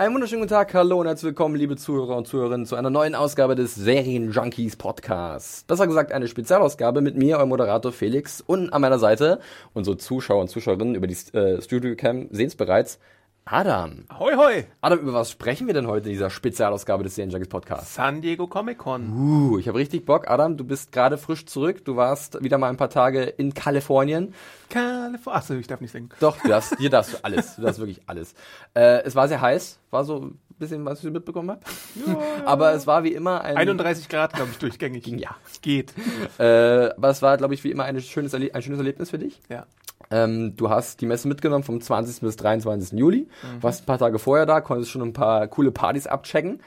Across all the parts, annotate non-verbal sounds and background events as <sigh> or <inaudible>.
Einen wunderschönen guten Tag, hallo und herzlich willkommen, liebe Zuhörer und Zuhörerinnen, zu einer neuen Ausgabe des Serien Junkies Podcast. Besser gesagt, eine Spezialausgabe mit mir, eurem Moderator Felix, und an meiner Seite, unsere Zuschauer und Zuschauerinnen über die äh, Studio Cam sehen es bereits, Adam. Hoi hoi! Adam, über was sprechen wir denn heute in dieser Spezialausgabe des Serien Junkies Podcasts? San Diego Comic Con. Uh, ich habe richtig Bock. Adam, du bist gerade frisch zurück. Du warst wieder mal ein paar Tage in Kalifornien. Kalifornien. Achso, ich darf nicht singen. Doch, du darfst, hier darfst du alles. Du darfst wirklich alles. Äh, es war sehr heiß. War so ein bisschen, was ich mitbekommen habe. Ja. Aber es war wie immer ein... 31 Grad, glaube ich, durchgängig. Ja. Geht. Äh, aber es war, glaube ich, wie immer ein schönes, Erle ein schönes Erlebnis für dich. Ja. Ähm, du hast die Messe mitgenommen vom 20. bis 23. Juli. Mhm. Warst ein paar Tage vorher da, konntest schon ein paar coole Partys abchecken.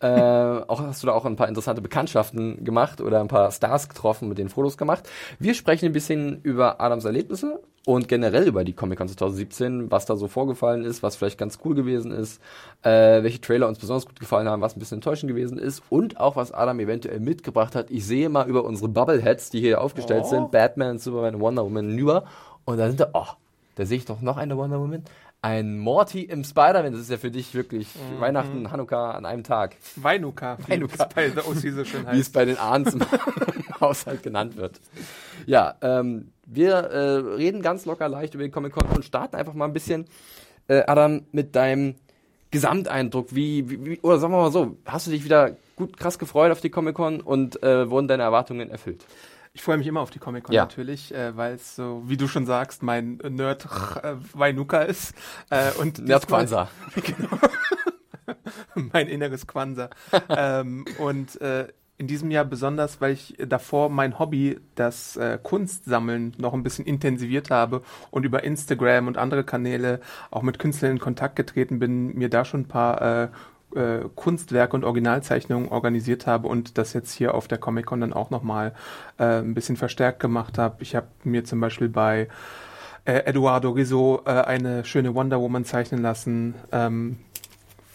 äh, <laughs> auch hast du da auch ein paar interessante Bekanntschaften gemacht oder ein paar Stars getroffen, mit denen Fotos gemacht. Wir sprechen ein bisschen über Adams Erlebnisse und generell über die Comic Con 2017, was da so vorgefallen ist, was vielleicht ganz cool gewesen ist, äh, welche Trailer uns besonders gut gefallen haben, was ein bisschen enttäuschend gewesen ist und auch was Adam eventuell mitgebracht hat. Ich sehe mal über unsere Bubbleheads, die hier aufgestellt Oh. sind, Batman, Superman, Wonder Woman hinüber und da sind da, oh, da sehe ich doch noch eine Wonder Woman. Ein Morty im Spider-Man, das ist ja für dich wirklich Mhm. Weihnachten, Hanukkah an einem Tag, Weinuka, wie Weinuka. es bei OC so schön wie es bei den Ahns im <laughs> Haushalt genannt wird. Ja, ähm, wir äh, reden ganz locker leicht über die Comic-Con und starten einfach mal ein bisschen, äh, Adam, mit deinem Gesamteindruck. Wie, wie, wie, oder sagen wir mal so, hast du dich wieder gut krass gefreut auf die Comic-Con und äh, wurden deine Erwartungen erfüllt? Ich freue mich immer auf die Comic Con Ja. natürlich, äh, weil es so, wie du schon sagst, mein Nerd äh, Weinuka ist. Äh, und <laughs> Nerd diesmal- Kwanzaa. <laughs> <laughs> mein inneres Quanza. ähm, und äh, in diesem Jahr besonders, weil ich davor mein Hobby, das äh, Kunstsammeln, noch ein bisschen intensiviert habe und über Instagram und andere Kanäle auch mit Künstlern in Kontakt getreten bin, mir da schon ein paar äh, äh, Kunstwerke und Originalzeichnungen organisiert habe und das jetzt hier auf der Comic-Con dann auch nochmal äh, ein bisschen verstärkt gemacht habe. Ich habe mir zum Beispiel bei äh, Eduardo Rizzo äh, eine schöne Wonder Woman zeichnen lassen ähm,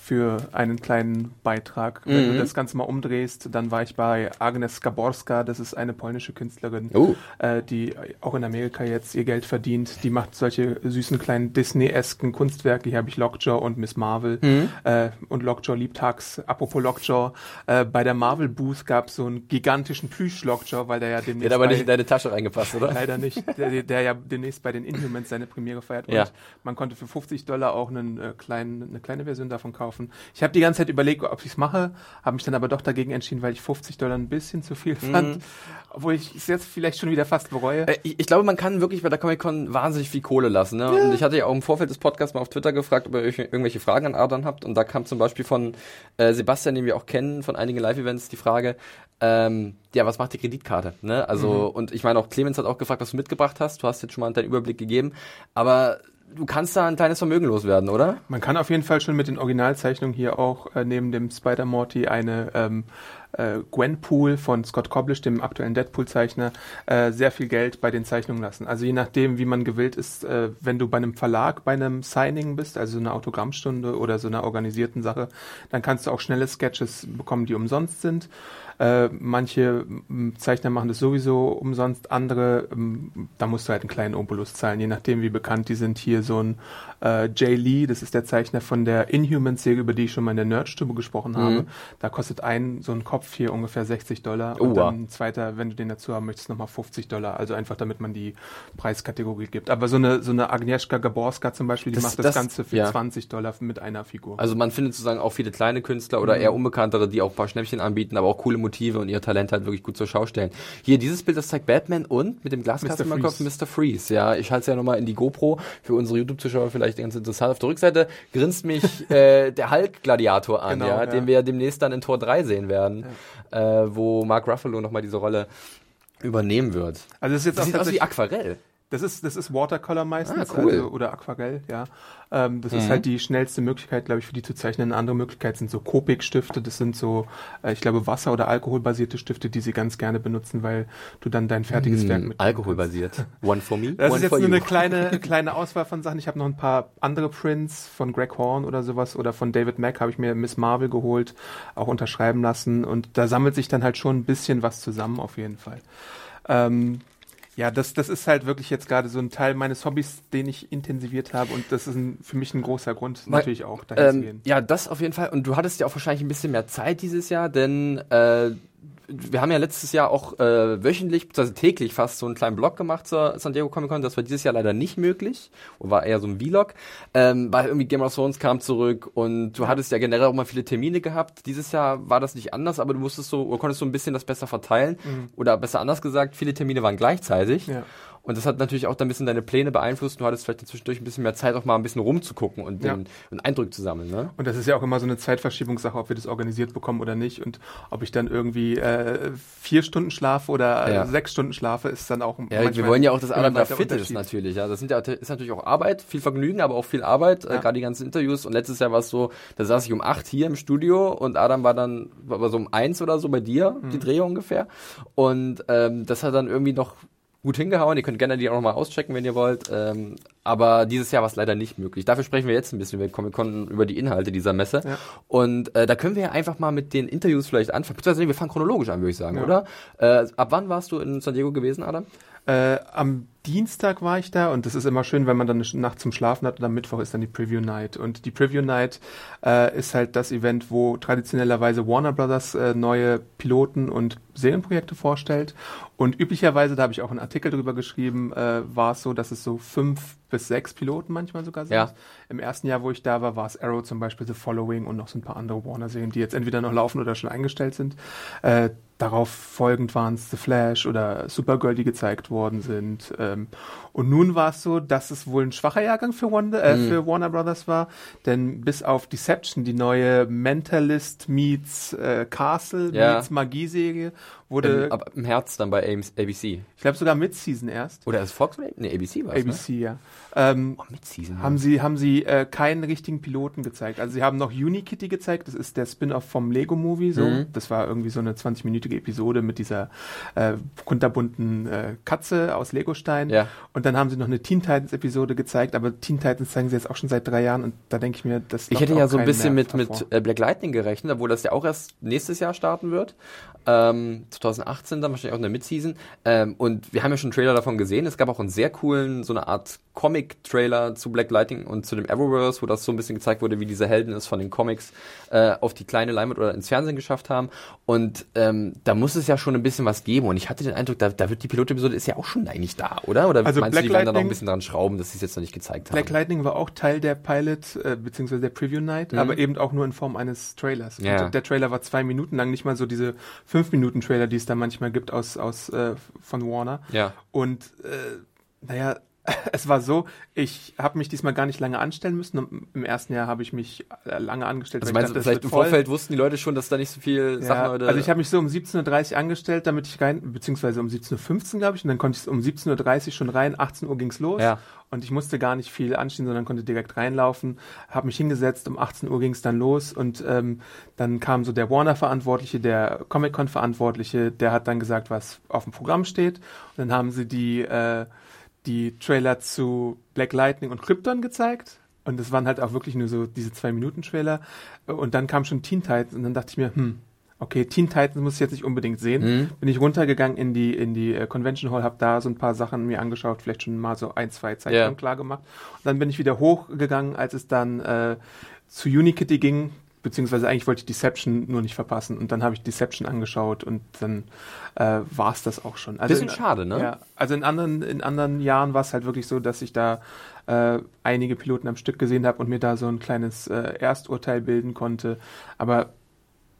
für einen kleinen Beitrag. Wenn Mhm. du das Ganze mal umdrehst, dann war ich bei Agnes Skaborska, das ist eine polnische Künstlerin, Oh. äh, die auch in Amerika jetzt ihr Geld verdient. Die macht solche süßen kleinen Disney-esken Kunstwerke. Hier habe ich Lockjaw und Miss Marvel. Mhm. Äh, und Lockjaw liebt Hux. Apropos Lockjaw, äh, bei der Marvel Booth gab es so einen gigantischen Plüsch-Lockjaw, weil der ja demnächst Der hat aber nicht in deine Tasche reingepasst, oder? Leider nicht. <laughs> Der, der ja demnächst bei den Inhumans seine Premiere feiert. Und Ja. man konnte für 50 Dollar auch einen, äh, kleinen, eine kleine Version davon kaufen. Ich habe die ganze Zeit überlegt, ob ich es mache, habe mich dann aber doch dagegen entschieden, weil ich 50 Dollar ein bisschen zu viel fand. Obwohl ich es jetzt vielleicht schon wieder fast bereue. Äh, Ich, ich glaube, man kann wirklich bei der Comic-Con wahnsinnig viel Kohle lassen. Ne? Und ich hatte ja auch im Vorfeld des Podcasts mal auf Twitter gefragt, ob ihr irgendwelche Fragen an Adrian habt. Und da kam zum Beispiel von äh, Sebastian, den wir auch kennen, von einigen Live-Events die Frage, ähm, ja, was macht die Kreditkarte? Ne? Also, und ich meine auch, Clemens hat auch gefragt, was du mitgebracht hast. Du hast jetzt schon mal deinen Überblick gegeben. Aber du kannst da ein kleines Vermögen loswerden, oder? Man kann auf jeden Fall schon mit den Originalzeichnungen hier auch äh, neben dem Spider-Morty eine ähm, äh, Gwenpool von Scott Koblish, dem aktuellen Deadpool-Zeichner, äh, sehr viel Geld bei den Zeichnungen lassen. Also je nachdem, wie man gewillt ist, äh, wenn du bei einem Verlag bei einem Signing bist, also so einer Autogrammstunde oder so einer organisierten Sache, dann kannst du auch schnelle Sketches bekommen, die umsonst sind. Äh, manche Zeichner machen das sowieso umsonst, andere, da musst du halt einen kleinen Obolus zahlen, je nachdem wie bekannt die sind. Hier so ein äh, Jay Lee, das ist der Zeichner von der Inhumans-Serie, über die ich schon mal in der Nerdstube gesprochen habe. Da kostet ein so ein Kopf hier ungefähr 60 Dollar und Oh, dann ein zweiter, wenn du den dazu haben möchtest, nochmal 50 Dollar. Also einfach, damit man die Preiskategorie gibt. Aber so eine, so eine Agnieszka Gaborska zum Beispiel, die Das- macht das, das- Ganze für ja. 20 Dollar mit einer Figur. Also man findet sozusagen auch viele kleine Künstler oder eher unbekanntere, die auch ein paar Schnäppchen anbieten, aber auch coole Motive und ihr Talent halt wirklich gut zur Schau stellen. Hier, dieses Bild, das zeigt Batman und mit dem Glaskasten im Kopf Freeze. Mr. Freeze. Ja, ich halte es ja nochmal in die GoPro für unsere YouTube-Zuschauer vielleicht ganz interessant. Auf der Rückseite grinst mich <laughs> äh, der Hulk-Gladiator an, Genau, ja, ja. den wir ja demnächst dann in Tor 3 sehen werden, äh, wo Mark Ruffalo nochmal diese Rolle übernehmen wird. Also es ist jetzt Das auch sieht aus wie Aquarell. Das ist, das ist Watercolor meistens Ah, cool. also, oder Aquarell, ja. Ähm, das Mhm. ist halt die schnellste Möglichkeit, glaube ich, für die zu zeichnen. Eine andere Möglichkeit sind so Copic-Stifte. Das sind so, äh, ich glaube, Wasser- oder alkoholbasierte Stifte, die sie ganz gerne benutzen, weil du dann dein fertiges Werk mit Alkoholbasiert. <laughs> One for me, das one ist jetzt for nur you. eine kleine, kleine Auswahl von Sachen. Ich habe noch ein paar andere Prints von Greg Horn oder sowas oder von David Mack habe ich mir Miss Marvel geholt, auch unterschreiben lassen und da sammelt sich dann halt schon ein bisschen was zusammen auf jeden Fall. Ähm, ja, das, das ist halt wirklich jetzt gerade so ein Teil meines Hobbys, den ich intensiviert habe und das ist ein, für mich ein großer Grund, Weil, natürlich auch dahin zu Ähm, gehen. ja, das auf jeden Fall. Und du hattest ja auch wahrscheinlich ein bisschen mehr Zeit dieses Jahr, denn äh, wir haben ja letztes Jahr auch äh, wöchentlich, beziehungsweise täglich fast so einen kleinen Blog gemacht zur San Diego Comic Con. Das war dieses Jahr leider nicht möglich. Und war eher so ein Vlog. Ähm, weil irgendwie Game of Thrones kam zurück und du hattest ja generell auch mal viele Termine gehabt. Dieses Jahr war das nicht anders, aber du musstest so, oder konntest so ein bisschen das besser verteilen. Oder besser anders gesagt, viele Termine waren gleichzeitig. Ja. Und das hat natürlich auch dann ein bisschen deine Pläne beeinflusst. Du hattest vielleicht zwischendurch ein bisschen mehr Zeit, auch mal ein bisschen rumzugucken und Ja. den, einen Eindruck zu sammeln. Ne? Und das ist ja auch immer so eine Zeitverschiebungssache, ob wir das organisiert bekommen oder nicht. Und ob ich dann irgendwie äh, vier Stunden schlafe oder äh, Ja. sechs Stunden schlafe, ist dann auch Ja, manchmal wir wollen ja auch, dass immer Adam da weiter fit ist natürlich. Ja, das sind ja, ist natürlich auch Arbeit, viel Vergnügen, aber auch viel Arbeit. Äh, Ja. Gerade die ganzen Interviews. Und letztes Jahr war es so, da saß ich um acht hier im Studio und Adam war dann war war so um eins oder so bei dir, Mhm. die Drehung ungefähr. Und ähm, das hat dann irgendwie noch gut hingehauen. Ihr könnt gerne die auch nochmal auschecken, wenn ihr wollt. Ähm, aber dieses Jahr war es leider nicht möglich. Dafür sprechen wir jetzt ein bisschen über Comic Con, über die Inhalte dieser Messe. Ja. Und äh, da können wir ja einfach mal mit den Interviews vielleicht anfangen. Beziehungsweise wir fangen chronologisch an, würde ich sagen, Ja. oder? Äh, ab wann warst du in San Diego gewesen, Adam? Äh, am Dienstag war ich da und das ist immer schön, wenn man dann eine Nacht zum Schlafen hat und am Mittwoch ist dann die Preview Night. Und die Preview Night äh, ist halt das Event, wo traditionellerweise Warner Brothers äh, neue Piloten und Serienprojekte vorstellt. Und üblicherweise, da habe ich auch einen Artikel drüber geschrieben, äh, war es so, dass es so fünf bis sechs Piloten manchmal sogar sind. Ja. Im ersten Jahr, wo ich da war, war es Arrow zum Beispiel, The Following und noch so ein paar andere Warner-Serien, die jetzt entweder noch laufen oder schon eingestellt sind. Äh, darauf folgend waren es The Flash oder Supergirl, die gezeigt worden sind. Ähm, und nun war es so, dass es wohl ein schwacher Jahrgang für, Wonder, äh, Mhm. für Warner Brothers war, denn bis auf Deception, die neue Mentalist meets äh, Castle Ja. meets Magie-Serie, wurde, Im, ab, Im Herz dann bei ABC. ich glaube sogar Mid-Season erst. Oder ist Fox? Nee, ABC war es, ABC, ja. Ähm? Oh, Mid-Season. haben sie, haben sie äh, keinen richtigen Piloten gezeigt. Also sie haben noch Unikitty gezeigt, das ist der Spin-off vom Lego-Movie. So. Mhm. Das war irgendwie so eine 20-minütige Episode mit dieser äh, kunterbunten äh, Katze aus Legostein. Ja. Und dann haben sie noch eine Teen Titans-Episode gezeigt, aber Teen Titans zeigen sie jetzt auch schon seit drei Jahren und da denke ich mir, das Ich hätte ja so ein bisschen mit, mit hervor. äh, Black Lightning gerechnet, obwohl das ja auch erst nächstes Jahr starten wird. Ähm, 2018 dann wahrscheinlich auch in der Mid-Season. Ähm, und wir haben ja schon einen Trailer davon gesehen. Es gab auch einen sehr coolen, so eine Art Comic-Trailer zu Black Lightning und zu dem Arrowverse, wo das so ein bisschen gezeigt wurde, wie diese Helden es von den Comics äh, auf die kleine Leinwand oder ins Fernsehen geschafft haben. Und ähm, da muss es ja schon ein bisschen was geben. Und ich hatte den Eindruck, da, da wird die Pilot-Episode ist ja auch schon eigentlich da, oder? Oder Also meinst Black du, die werden da noch ein bisschen dran schrauben, dass sie es jetzt noch nicht gezeigt haben? Black Lightning war auch Teil der Pilot, äh, beziehungsweise der Preview Night, Mhm. aber eben auch nur in Form eines Trailers. Ja. Der Trailer war zwei Minuten lang, nicht mal so diese fünf Minuten Trailer, die es da manchmal gibt aus, aus äh, von Warner. Ja. Und äh, naja, <laughs> es war so, ich habe mich diesmal gar nicht lange anstellen müssen. Im ersten Jahr habe ich mich äh, lange angestellt. Also meinst du, dachte, das vielleicht im voll. Vorfeld wussten die Leute schon, dass da nicht so viel Ja, Sachen heute... also ich habe mich so um 17.30 Uhr angestellt, damit ich rein, beziehungsweise um 17.15 Uhr, glaube ich, und dann konnte ich um 17.30 Uhr schon rein, 18 Uhr ging's los Ja. und ich musste gar nicht viel anstehen, sondern konnte direkt reinlaufen, habe mich hingesetzt, um 18 Uhr ging's dann los und ähm, dann kam so der Warner-Verantwortliche, der Comic-Con-Verantwortliche, der hat dann gesagt, was auf dem Programm steht und dann haben sie die, äh, die Trailer zu Black Lightning und Krypton gezeigt und das waren halt auch wirklich nur so diese zwei Minuten Trailer und dann kam schon Teen Titans und dann dachte ich mir, hm, okay, Teen Titans muss ich jetzt nicht unbedingt sehen. Mhm. Bin ich runtergegangen in die in die äh, Convention Hall, habe da so ein paar Sachen mir angeschaut, vielleicht schon mal so ein, zwei Zeichnungen Ja. klar gemacht. Und dann bin ich wieder hochgegangen, als es dann äh, zu Unikitty ging, beziehungsweise eigentlich wollte ich Deception nur nicht verpassen und dann habe ich Deception angeschaut und dann äh, war es das auch schon. Also Bisschen in, schade, ne? Ja, also in anderen in anderen Jahren war es halt wirklich so, dass ich da äh, einige Piloten am Stück gesehen habe und mir da so ein kleines äh, Ersturteil bilden konnte, aber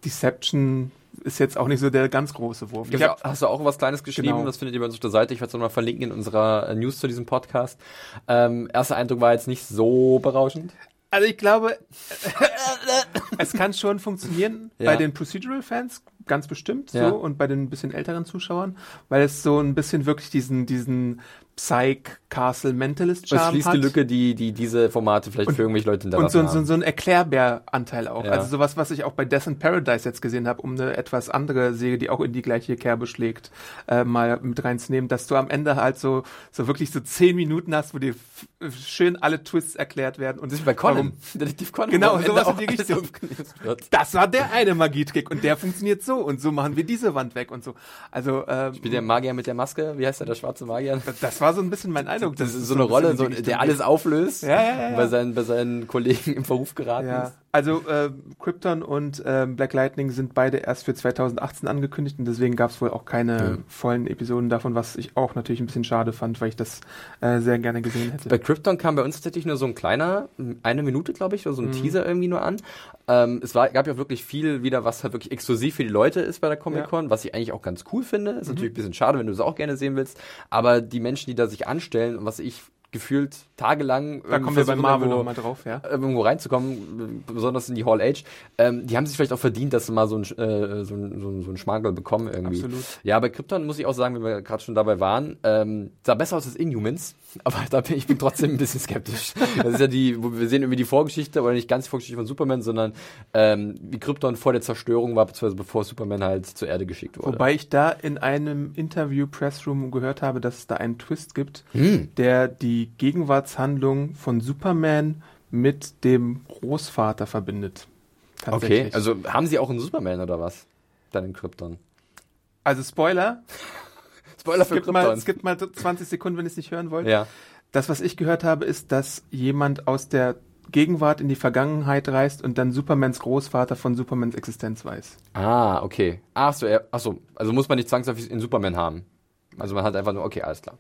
Deception ist jetzt auch nicht so der ganz große Wurf. Ich hab, hast du auch was Kleines geschrieben? Genau. Das findet ihr bei uns auf der Seite. Ich werde es nochmal verlinken in unserer äh, News zu diesem Podcast. Ähm, erster Eindruck war jetzt nicht so berauschend. Also ich glaube, <laughs> es kann schon funktionieren. Ja. Bei den Procedural-Fans ganz bestimmt Ja. so und bei den bisschen älteren Zuschauern, weil es so ein bisschen wirklich diesen, diesen Psych Castle Mentalist Charme schließt hat. die Lücke, die, die diese Formate vielleicht für irgendwelche Leute Und hinterlassen so, so, haben. so ein Erklärbär-Anteil auch. Ja. Also sowas, was ich auch bei Death in Paradise jetzt gesehen habe, um eine etwas andere Serie, die auch in die gleiche Kerbe schlägt, äh, mal mit reinzunehmen, dass du am Ende halt so, so wirklich so zehn Minuten hast, wo dir schön alle Twists erklärt werden. Und Das ist bei Conan. <laughs> Detektiv Conan. Genau, sowas in die Richtung. Das war der eine Magietrick und der funktioniert so und so machen wir diese Wand weg und so. Also ähm, Wie der Magier mit der Maske, wie heißt der, der schwarze Magier? das war so ein bisschen mein Eindruck. Das dass ist so eine Rolle, so, der alles auflöst, Ja, ja, ja. Bei, seinen, bei seinen Kollegen im Verruf geraten ist. Also äh, Krypton und ähm, Black Lightning sind beide erst für 2018 angekündigt und deswegen gab es wohl auch keine Ja. vollen Episoden davon, was ich auch natürlich ein bisschen schade fand, weil ich das äh, sehr gerne gesehen hätte. Bei Krypton kam bei uns tatsächlich nur so ein kleiner, eine Minute, glaube ich, oder so Mhm. ein Teaser irgendwie nur an. Ähm, es war, gab ja wirklich viel wieder, was halt wirklich exklusiv für die Leute ist bei der Comic-Con, was ich eigentlich auch ganz cool finde. Mhm. Ist natürlich ein bisschen schade, wenn du es auch gerne sehen willst. Aber die Menschen, die da sich anstellen und was ich gefühlt tagelang da kommen wir bei Marvel irgendwo- nochmal drauf, ja. irgendwo reinzukommen, besonders in die Hall Age, ähm, die haben sich vielleicht auch verdient, dass sie mal so ein, äh, so ein, so ein, so ein Schmagel bekommen irgendwie. Absolut. Ja, bei Krypton muss ich auch sagen, wenn wir gerade schon dabei waren, ähm, sah besser aus als Inhumans, aber da bin ich bin trotzdem ein bisschen skeptisch. Das ist ja die, wir sehen irgendwie die Vorgeschichte, oder nicht ganz die Vorgeschichte von Superman, sondern ähm, wie Krypton vor der Zerstörung war, beziehungsweise bevor Superman halt zur Erde geschickt wurde. Wobei ich da in einem Interview Pressroom gehört habe, dass es da einen Twist gibt, Hm. der die Gegenwartshandlung von Superman mit dem Großvater verbindet. Okay, also haben sie auch einen Superman oder was? Dann in Krypton. also Spoiler, Spoiler es für gibt, mal, es gibt mal 20 Sekunden, wenn ihr es nicht hören wollt. ja. Das, was ich gehört habe, ist, dass jemand aus der Gegenwart in die Vergangenheit reist und dann Supermans Großvater von Supermans Existenz weiß. Ah, okay. Ach so, er, ach so, also muss man nicht zwangsläufig in Superman haben. Also man hat einfach nur, okay, alles klar.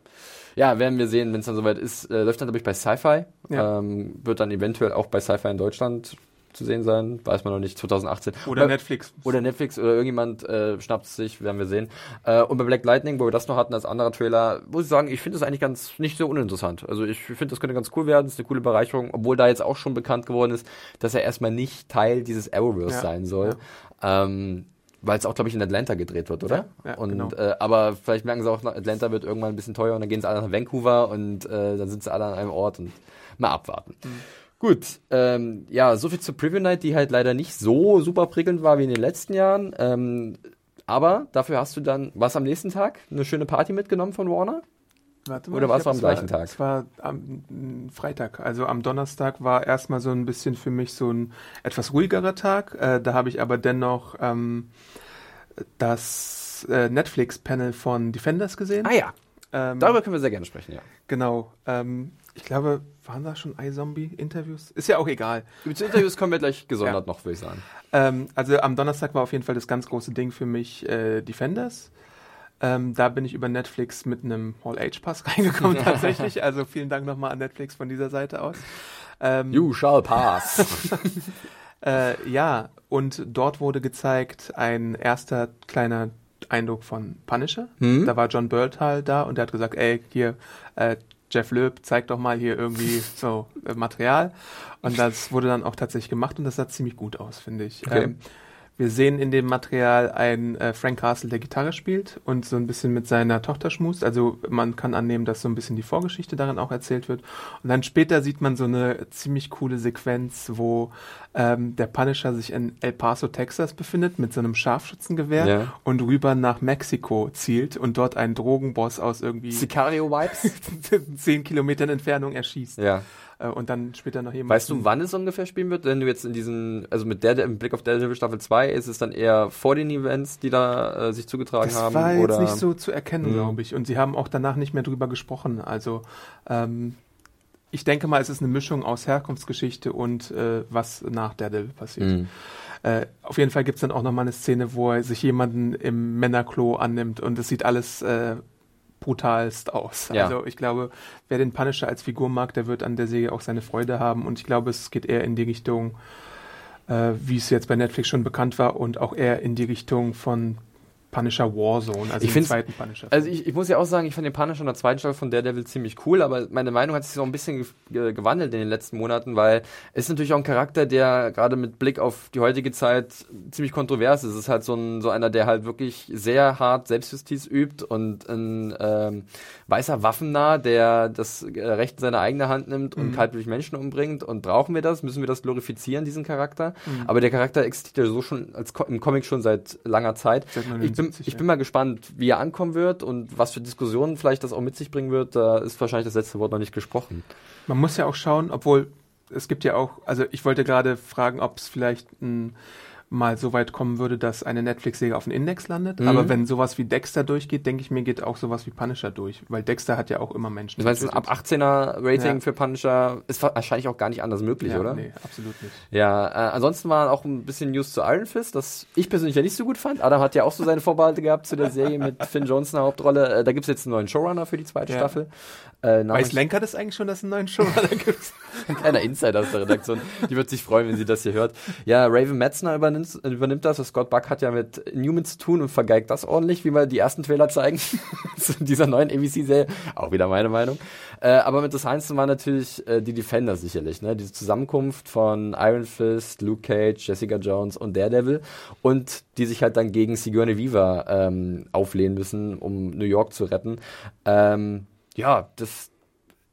Ja, werden wir sehen, wenn es dann soweit ist. Äh, läuft dann, glaube ich, bei Sci-Fi. Ja. Ähm, wird dann eventuell auch bei Sci-Fi in Deutschland zu sehen sein. Weiß man noch nicht, 2018. Oder Bei- Netflix. Oder Netflix oder irgendjemand äh, schnappt es sich, werden wir sehen. Äh, und bei Black Lightning, wo wir das noch hatten als anderer Trailer, muss ich sagen, ich finde das eigentlich ganz nicht so uninteressant. Also ich finde, das könnte ganz cool werden, ist eine coole Bereicherung, obwohl da jetzt auch schon bekannt geworden ist, dass er erstmal nicht Teil dieses Arrowverse Ja, sein soll. Ähm, weil es auch, glaube ich, in Atlanta gedreht wird, oder? Ja, ja, und, genau. äh, aber vielleicht merken sie auch, Atlanta wird irgendwann ein bisschen teuer und dann gehen sie alle nach Vancouver und äh, dann sind sie alle an einem Ort und mal abwarten. Mhm. Gut, ähm, ja, soviel zur Preview Night, die halt leider nicht so super prickelnd war wie in den letzten Jahren. Ähm, aber dafür hast du dann, was am nächsten Tag? Eine schöne Party mitgenommen von Warner? Warte Oder war es glaub, am gleichen Tag? Es war am Freitag. Also am Donnerstag war erstmal so ein bisschen für mich so ein etwas ruhigerer Tag. Äh, da habe ich aber dennoch ähm, das äh, Netflix-Panel von Defenders gesehen. Ah ja, Ähm, darüber können wir sehr gerne sprechen, ja. Genau. Ähm, ich glaube, waren da schon iZombie-Interviews? Ist ja auch egal. Die Interviews kommen wir gleich <laughs> gesondert Ja. noch, würde ich sagen. Ähm, also am Donnerstag war auf jeden Fall das ganz große Ding für mich äh, Defenders. Ähm, da bin ich über Netflix mit einem All-Age-Pass <laughs> reingekommen <laughs> tatsächlich. Also vielen Dank nochmal an Netflix von dieser Seite aus. Ähm, You shall pass. Äh, ja, und dort wurde gezeigt ein erster kleiner Eindruck von Punisher. Hm? Da war John Bertal da und der hat gesagt, ey, hier, äh, Jeff Loeb, zeig doch mal hier irgendwie <laughs> so äh, Material. Und das wurde dann auch tatsächlich gemacht und das sah ziemlich gut aus, finde ich. Okay. Ähm, wir sehen in dem Material einen äh, Frank Castle, der Gitarre spielt und so ein bisschen mit seiner Tochter schmust. Also man kann annehmen, dass so ein bisschen die Vorgeschichte darin auch erzählt wird. Und dann später sieht man so eine ziemlich coole Sequenz, wo ähm, der Punisher sich in El Paso, Texas befindet mit so einem Scharfschützengewehr Ja. und rüber nach Mexiko zielt und dort einen Drogenboss aus irgendwie Sicario-Vibes? <laughs> zehn Kilometern Entfernung erschießt. ja. Äh, und dann später noch jemand. Weißt du, wann es ungefähr spielen wird? Wenn du jetzt in diesen, also mit der, im Blick auf Daredevil Staffel 2, ist es dann eher vor den Events, die da äh, sich zugetragen Das haben? war jetzt oder? nicht so zu erkennen, Mhm. glaube ich. Und sie haben auch danach nicht mehr drüber gesprochen. Also ähm, ich denke mal, es ist eine Mischung aus Herkunftsgeschichte und äh, was nach Daredevil passiert. Mhm. Äh, auf jeden Fall gibt es dann auch nochmal eine Szene, wo er sich jemanden im Männerklo annimmt und es sieht alles äh, brutalst aus. Ja. Also ich glaube, wer den Punisher als Figur mag, der wird an der Serie auch seine Freude haben. Und ich glaube, es geht eher in die Richtung, äh, wie es jetzt bei Netflix schon bekannt war, und auch eher in die Richtung von Punisher Warzone, also ich den zweiten Punisher. Also ich, ich muss ja auch sagen, ich fand den Punisher in der zweiten Staffel von Daredevil ziemlich cool, aber meine Meinung hat sich so ein bisschen ge gewandelt in den letzten Monaten, weil es ist natürlich auch ein Charakter, der gerade mit Blick auf die heutige Zeit ziemlich kontrovers ist. Es ist halt so, ein, so einer, der halt wirklich sehr hart Selbstjustiz übt und ein ähm, weißer Waffennah, der das äh, Recht in seine eigene Hand nimmt und mhm. kaltblütig Menschen umbringt. Und brauchen wir das? Müssen wir das glorifizieren, diesen Charakter? Mhm. Aber der Charakter existiert ja so schon als Co im Comic schon seit langer Zeit. Ich, bin, ich bin mal gespannt, wie er ankommen wird und was für Diskussionen vielleicht das auch mit sich bringen wird. Da ist wahrscheinlich das letzte Wort noch nicht gesprochen. Man muss ja auch schauen, obwohl es gibt ja auch, also ich wollte gerade fragen, ob es vielleicht ein mal so weit kommen würde, dass eine Netflix-Serie auf dem Index landet. Mhm. Aber wenn sowas wie Dexter durchgeht, denke ich mir, geht auch sowas wie Punisher durch. Weil Dexter hat ja auch immer Menschen. Du meinst, ein ab 18er Rating ja. für Punisher ist wahrscheinlich auch gar nicht anders möglich, ja, oder? Nee, absolut nicht. Ja, äh, ansonsten war auch ein bisschen News zu Iron Fist, das ich persönlich ja nicht so gut fand. Adam hat ja auch so seine Vorbehalte gehabt zu der Serie mit <laughs> Finn Johnson in der Hauptrolle. Äh, da gibt es jetzt einen neuen Showrunner für die zweite ja. Staffel. Äh, Weiß Lenker das eigentlich schon, dass es einen neuen Showrunner <laughs> gibt? <laughs> ein kleiner Insider aus der Redaktion. Die wird sich freuen, wenn sie das hier hört. Ja, Raven Metzner übernimmt, übernimmt das. Scott Buck hat ja mit Newman zu tun und vergeigt das ordentlich, wie wir die ersten Trailer zeigen <laughs> zu dieser neuen ABC-Serie. Auch wieder meine Meinung. Äh, aber mit das Heinz war natürlich äh, die Defender sicherlich. Ne? Diese Zusammenkunft von Iron Fist, Luke Cage, Jessica Jones und Daredevil und die sich halt dann gegen Sigourney Weaver ähm, auflehnen müssen, um New York zu retten. Ähm, ja, das,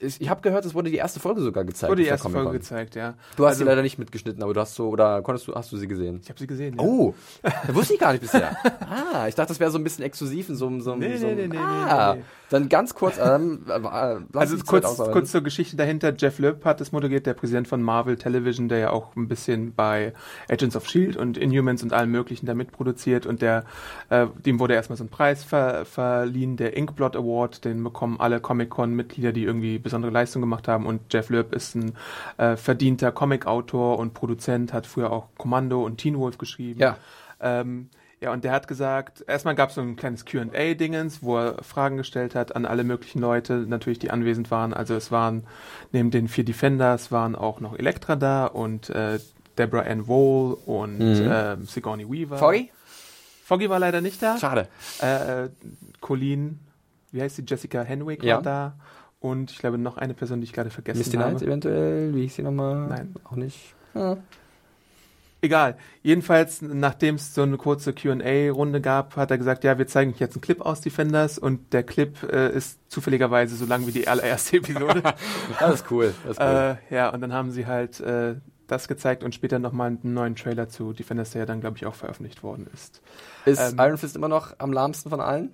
ich habe gehört, es wurde die erste Folge sogar gezeigt. Wurde die erste Folge gezeigt, ja. Du hast also, sie leider nicht mitgeschnitten, aber du hast so oder konntest du hast du sie gesehen? Ich habe sie gesehen. Ja. Oh, <laughs> da wusste ich gar nicht bisher. ah, ich dachte, das wäre so ein bisschen exklusiv in so einem so, nee, so nee, nee, ah, nee. Dann ganz kurz, ähm, <laughs> äh, also kurz, kurz zur Geschichte dahinter. Jeff Loeb hat es moderiert, der Präsident von Marvel Television, der ja auch ein bisschen bei Agents of Shield und Inhumans und allem Möglichen da mitproduziert und der, äh, dem wurde erstmal so ein Preis ver verliehen, der Inkblot Award, den bekommen alle Comic-Con-Mitglieder, die irgendwie besondere Leistung gemacht haben und Jeff Loeb ist ein äh, verdienter Comic-Autor und Produzent, hat früher auch Kommando und Teen Wolf geschrieben. Ja. Ähm, ja, und der hat gesagt, erstmal gab es so ein kleines QA-Dingens, wo er Fragen gestellt hat an alle möglichen Leute, natürlich, die anwesend waren. Also es waren neben den vier Defenders waren auch noch Elektra da und äh, Deborah Ann Wohl und mhm. äh, Sigourney Weaver. Foggy? Foggy war leider nicht da. Schade. Äh, Colleen, wie heißt sie? Jessica Henwick ja. war da. Und ich glaube noch eine Person, die ich gerade vergessen Misty habe. Misty Knight eventuell, wie hieß sie nochmal? Nein. Auch nicht. Ja. Egal. Jedenfalls, nachdem es so eine kurze Q&A-Runde gab, hat er gesagt, ja, wir zeigen euch jetzt einen Clip aus Defenders und der Clip äh, ist zufälligerweise so lang wie die allererste Episode. <laughs> das ist cool. Das ist cool. Äh, ja, und dann haben sie halt äh, das gezeigt und später nochmal einen neuen Trailer zu Defenders, der ja dann, glaube ich, auch veröffentlicht worden ist. Ist ähm, Iron Fist immer noch am lahmsten von allen?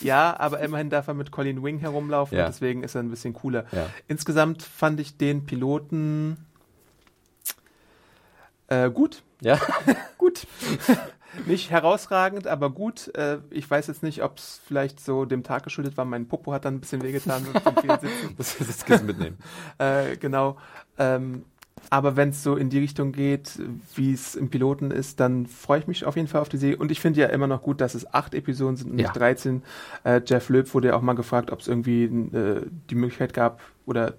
Ja, aber immerhin darf er mit Colin Wing herumlaufen ja. und deswegen ist er ein bisschen cooler. Ja. Insgesamt fand ich den Piloten äh, gut. Ja, <laughs> gut. <laughs> nicht herausragend, aber gut. Äh, ich weiß jetzt nicht, ob es vielleicht so dem Tag geschuldet war. Mein Popo hat dann ein bisschen wehgetan. <laughs> Muss das Sitzen mitnehmen. äh, genau. Ähm, aber wenn es so in die Richtung geht, wie es im Piloten ist, dann freue ich mich auf jeden Fall auf die Serie. Und ich finde ja immer noch gut, dass es acht Episoden sind und nicht ja. 13. Äh, Jeff Loeb wurde ja auch mal gefragt, ob es irgendwie äh, die Möglichkeit gab oder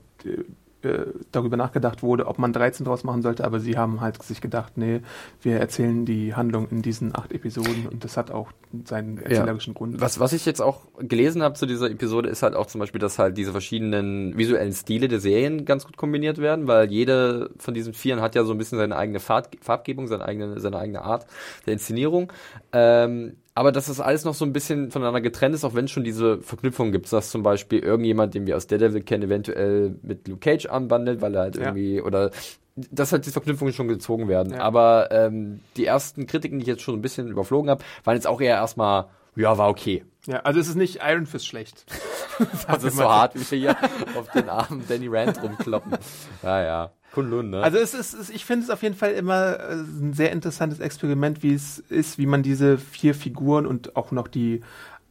äh, darüber nachgedacht wurde, ob man 13 draus machen sollte, aber sie haben halt sich gedacht, nee, wir erzählen die Handlung in diesen acht Episoden und das hat auch seinen erzählerischen ja. Grund. Was, was ich jetzt auch gelesen habe zu dieser Episode, ist halt auch zum Beispiel, dass halt diese verschiedenen visuellen Stile der Serien ganz gut kombiniert werden, weil jede von diesen Vieren hat ja so ein bisschen seine eigene Farb Farbgebung, seine eigene, seine eigene Art der Inszenierung. Ähm, aber dass das alles noch so ein bisschen voneinander getrennt ist, auch wenn es schon diese Verknüpfung gibt, dass zum Beispiel irgendjemand, den wir aus Daredevil kennen, eventuell mit Luke Cage anbandelt, weil er halt ja. irgendwie, oder dass halt die Verknüpfungen schon gezogen werden. Ja. Aber ähm, die ersten Kritiken, die ich jetzt schon ein bisschen überflogen habe, waren jetzt auch eher erstmal, ja, war okay. Ja, also es ist nicht Iron Fist schlecht. <laughs> das ist so hart, wie wir hier auf den armen Danny Rand rumkloppen. Ja, ja. Kunlun, ne? Also es ist, ich finde es auf jeden Fall immer äh, ein sehr interessantes Experiment, wie es ist, wie man diese vier Figuren und auch noch die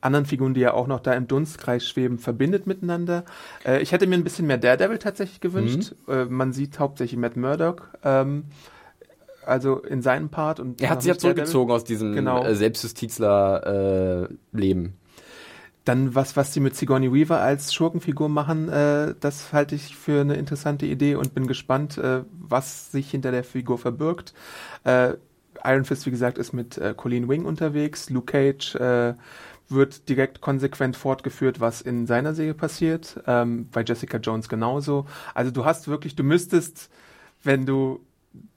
anderen Figuren, die ja auch noch da im Dunstkreis schweben, verbindet miteinander. Äh, ich hätte mir ein bisschen mehr Daredevil tatsächlich gewünscht. Mhm. Äh, man sieht hauptsächlich Matt Murdock. Ähm, also in seinem Part und er hat sich ja zurückgezogen aus diesem genau. äh, Selbstjustizler-Leben. Dann was, was sie mit Sigourney Weaver als Schurkenfigur machen, äh, das halte ich für eine interessante Idee und bin gespannt, äh, was sich hinter der Figur verbirgt. Äh, Iron Fist, wie gesagt, ist mit äh, Colleen Wing unterwegs. Luke Cage äh, wird direkt konsequent fortgeführt, was in seiner Serie passiert. Ähm, bei Jessica Jones genauso. Also du hast wirklich, du müsstest, wenn du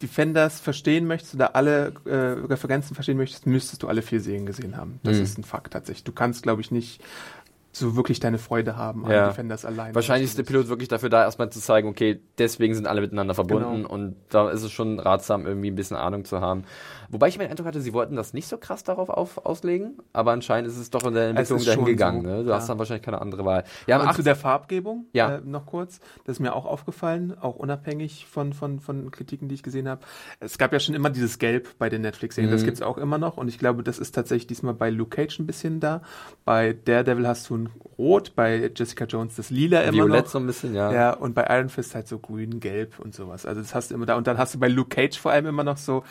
Defenders verstehen möchtest oder alle äh, Referenzen verstehen möchtest, müsstest du alle vier Serien gesehen haben. Das Mhm. ist ein Fakt tatsächlich. Du kannst, glaube ich, nicht so wirklich deine Freude haben an Ja. Defenders allein. Wahrscheinlich ist der Pilot wirklich dafür da, erstmal zu zeigen, okay, deswegen sind alle miteinander verbunden Genau. und da ist es schon ratsam, irgendwie ein bisschen Ahnung zu haben. Wobei ich mir den Eindruck hatte, sie wollten das nicht so krass darauf auf, auslegen, aber anscheinend ist es doch in der Entwicklung dahin gegangen. so, ne? Du ja. hast dann wahrscheinlich keine andere Wahl. Ja, Und 8. zu der Farbgebung Ja. äh, noch kurz. Das ist mir auch aufgefallen, auch unabhängig von, von, von Kritiken, die ich gesehen habe. Es gab ja schon immer dieses Gelb bei den Netflix-Serien. Das Mhm. gibt's auch immer noch. Und ich glaube, das ist tatsächlich diesmal bei Luke Cage ein bisschen da. Bei Daredevil hast du ein Rot, bei Jessica Jones das Lila immer Violett noch. so ein bisschen, ja. Ja, und bei Iron Fist halt so grün, gelb und sowas. Also das hast du immer da. Und dann hast du bei Luke Cage vor allem immer noch so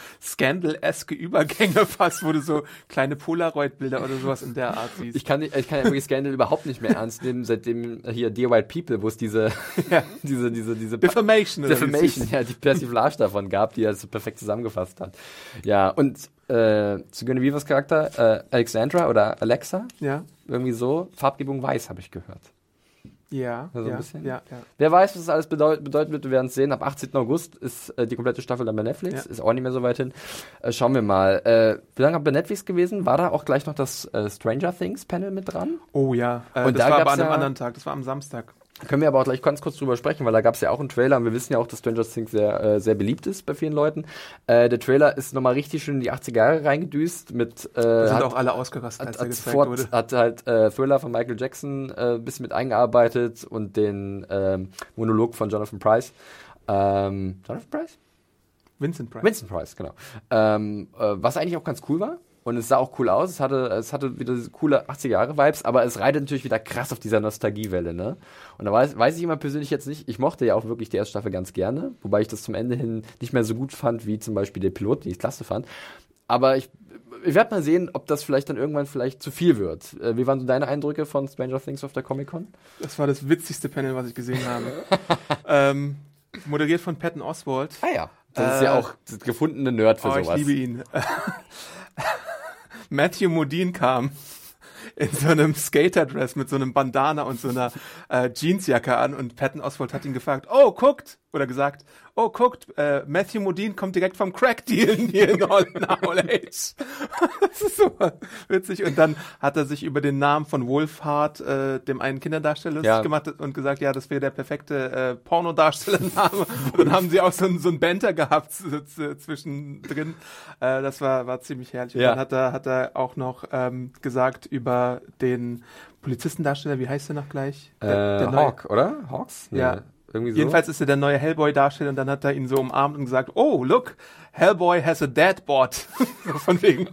Scandal-eske Übergänge <laughs> fast, wo du so kleine Polaroid-Bilder oder sowas in der Art siehst. Ich kann, nicht- ich kann ja wirklich Scandal <laughs> überhaupt nicht mehr ernst nehmen, seitdem hier Dear White People, wo es diese, <laughs> diese, diese, diese Defamation. Defamation, ja, die Persiflage davon gab, die er so perfekt zusammengefasst hat. Ja, und äh, zu Genevieve's Charakter, äh, Alexandra oder Alexa, Ja, irgendwie so, Farbgebung weiß, habe ich gehört. Ja, ein ja, bisschen? ja, ja. Wer weiß, was das alles bedeut bedeuten wird, wir werden es sehen. Ab 18. August ist äh, die komplette Staffel dann bei Netflix, Ja. ist auch nicht mehr so weit hin. Äh, schauen wir mal. Äh, wie lange habt ihr Netflix gewesen? War da auch gleich noch das äh, Stranger Things Panel mit dran? Oh ja, äh, Und das da war aber an einem anderen Tag, das war am Samstag. Können wir aber auch gleich ganz kurz drüber sprechen, weil da gab es ja auch einen Trailer und wir wissen ja auch, dass Stranger Things sehr, äh, sehr beliebt ist bei vielen Leuten. Äh, der Trailer ist nochmal richtig schön in die 80er Jahre reingedüst mit äh, Da sind hat- auch alle ausgerastet, hat, als er gezeigt sofort, wurde. hat halt äh, Thriller von Michael Jackson äh, ein bisschen mit eingearbeitet und den ähm, Monolog von Jonathan Price. Ähm, Jonathan Price? Vincent Price. Vincent Price, genau. Ähm, äh, was eigentlich auch ganz cool war. Und es sah auch cool aus. Es hatte, es hatte wieder diese coole 80er-Jahre-Vibes, aber es reitet natürlich wieder krass auf dieser Nostalgiewelle, ne? Und da weiß, weiß ich immer persönlich jetzt nicht, ich mochte ja auch wirklich die erste Staffel ganz gerne, wobei ich das zum Ende hin nicht mehr so gut fand, wie zum Beispiel der Pilot, den ich klasse fand. Aber ich, ich werde mal sehen, ob das vielleicht dann irgendwann vielleicht zu viel wird. Äh, wie waren so deine Eindrücke von Stranger Things auf der Comic-Con? Das war das witzigste Panel, was ich gesehen habe. <laughs> ähm, moderiert von Patton Oswald. Ah ja. Das ist ja Äh, auch das gefundene Nerd für oh, sowas. ich liebe ihn. <laughs> Matthew Modine kam in so einem Skaterdress mit so einem Bandana und so einer äh, Jeansjacke an und Patton Oswald hat ihn gefragt, oh, guckt, oder gesagt, oh, guckt, äh, Matthew Modine kommt direkt vom Crack-Dealen <laughs> hier in All Now Age. das ist so witzig. Und dann hat er sich über den Namen von Wolfhard, äh, dem einen Kinderdarsteller, lustig Ja. gemacht und gesagt, ja, das wäre der perfekte äh, Pornodarstellername. <laughs> und dann haben sie auch so, ein- so ein Banter gehabt zwischendrin. Äh, das war, war ziemlich herrlich. Und Ja. dann hat er, hat er auch noch ähm, gesagt über den Polizistendarsteller, wie heißt der noch gleich? Äh, Der- der neue- Hawk, oder? Hawks? Nee, Ja. Irgendwie so. Jedenfalls ist er der neue Hellboy-Darsteller und dann hat er ihn so umarmt und gesagt, oh, look, Hellboy has a Dadbot. <laughs> So Von wegen.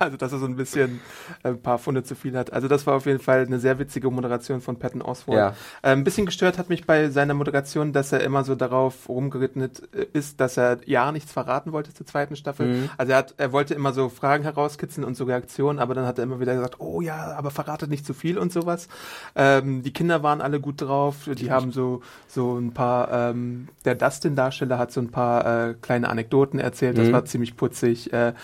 also, dass er so ein bisschen äh, ein paar Funde zu viel hat. Also, das war auf jeden Fall eine sehr witzige Moderation von Patton Oswalt. Ja. Äh, ein bisschen gestört hat mich bei seiner Moderation, dass er immer so darauf rumgeritten äh, ist, dass er ja nichts verraten wollte zur zweiten Staffel. Mhm. Also, er, hat, er wollte immer so Fragen herauskitzeln und so Reaktionen, aber dann hat er immer wieder gesagt, oh ja, aber verratet nicht zu viel und sowas. Ähm, die Kinder waren alle gut drauf. Die haben so, so ein paar, ähm, der Dustin-Darsteller hat so ein paar äh, kleine Anekdoten erzählt. Das Mhm. war ziemlich putzig. Äh,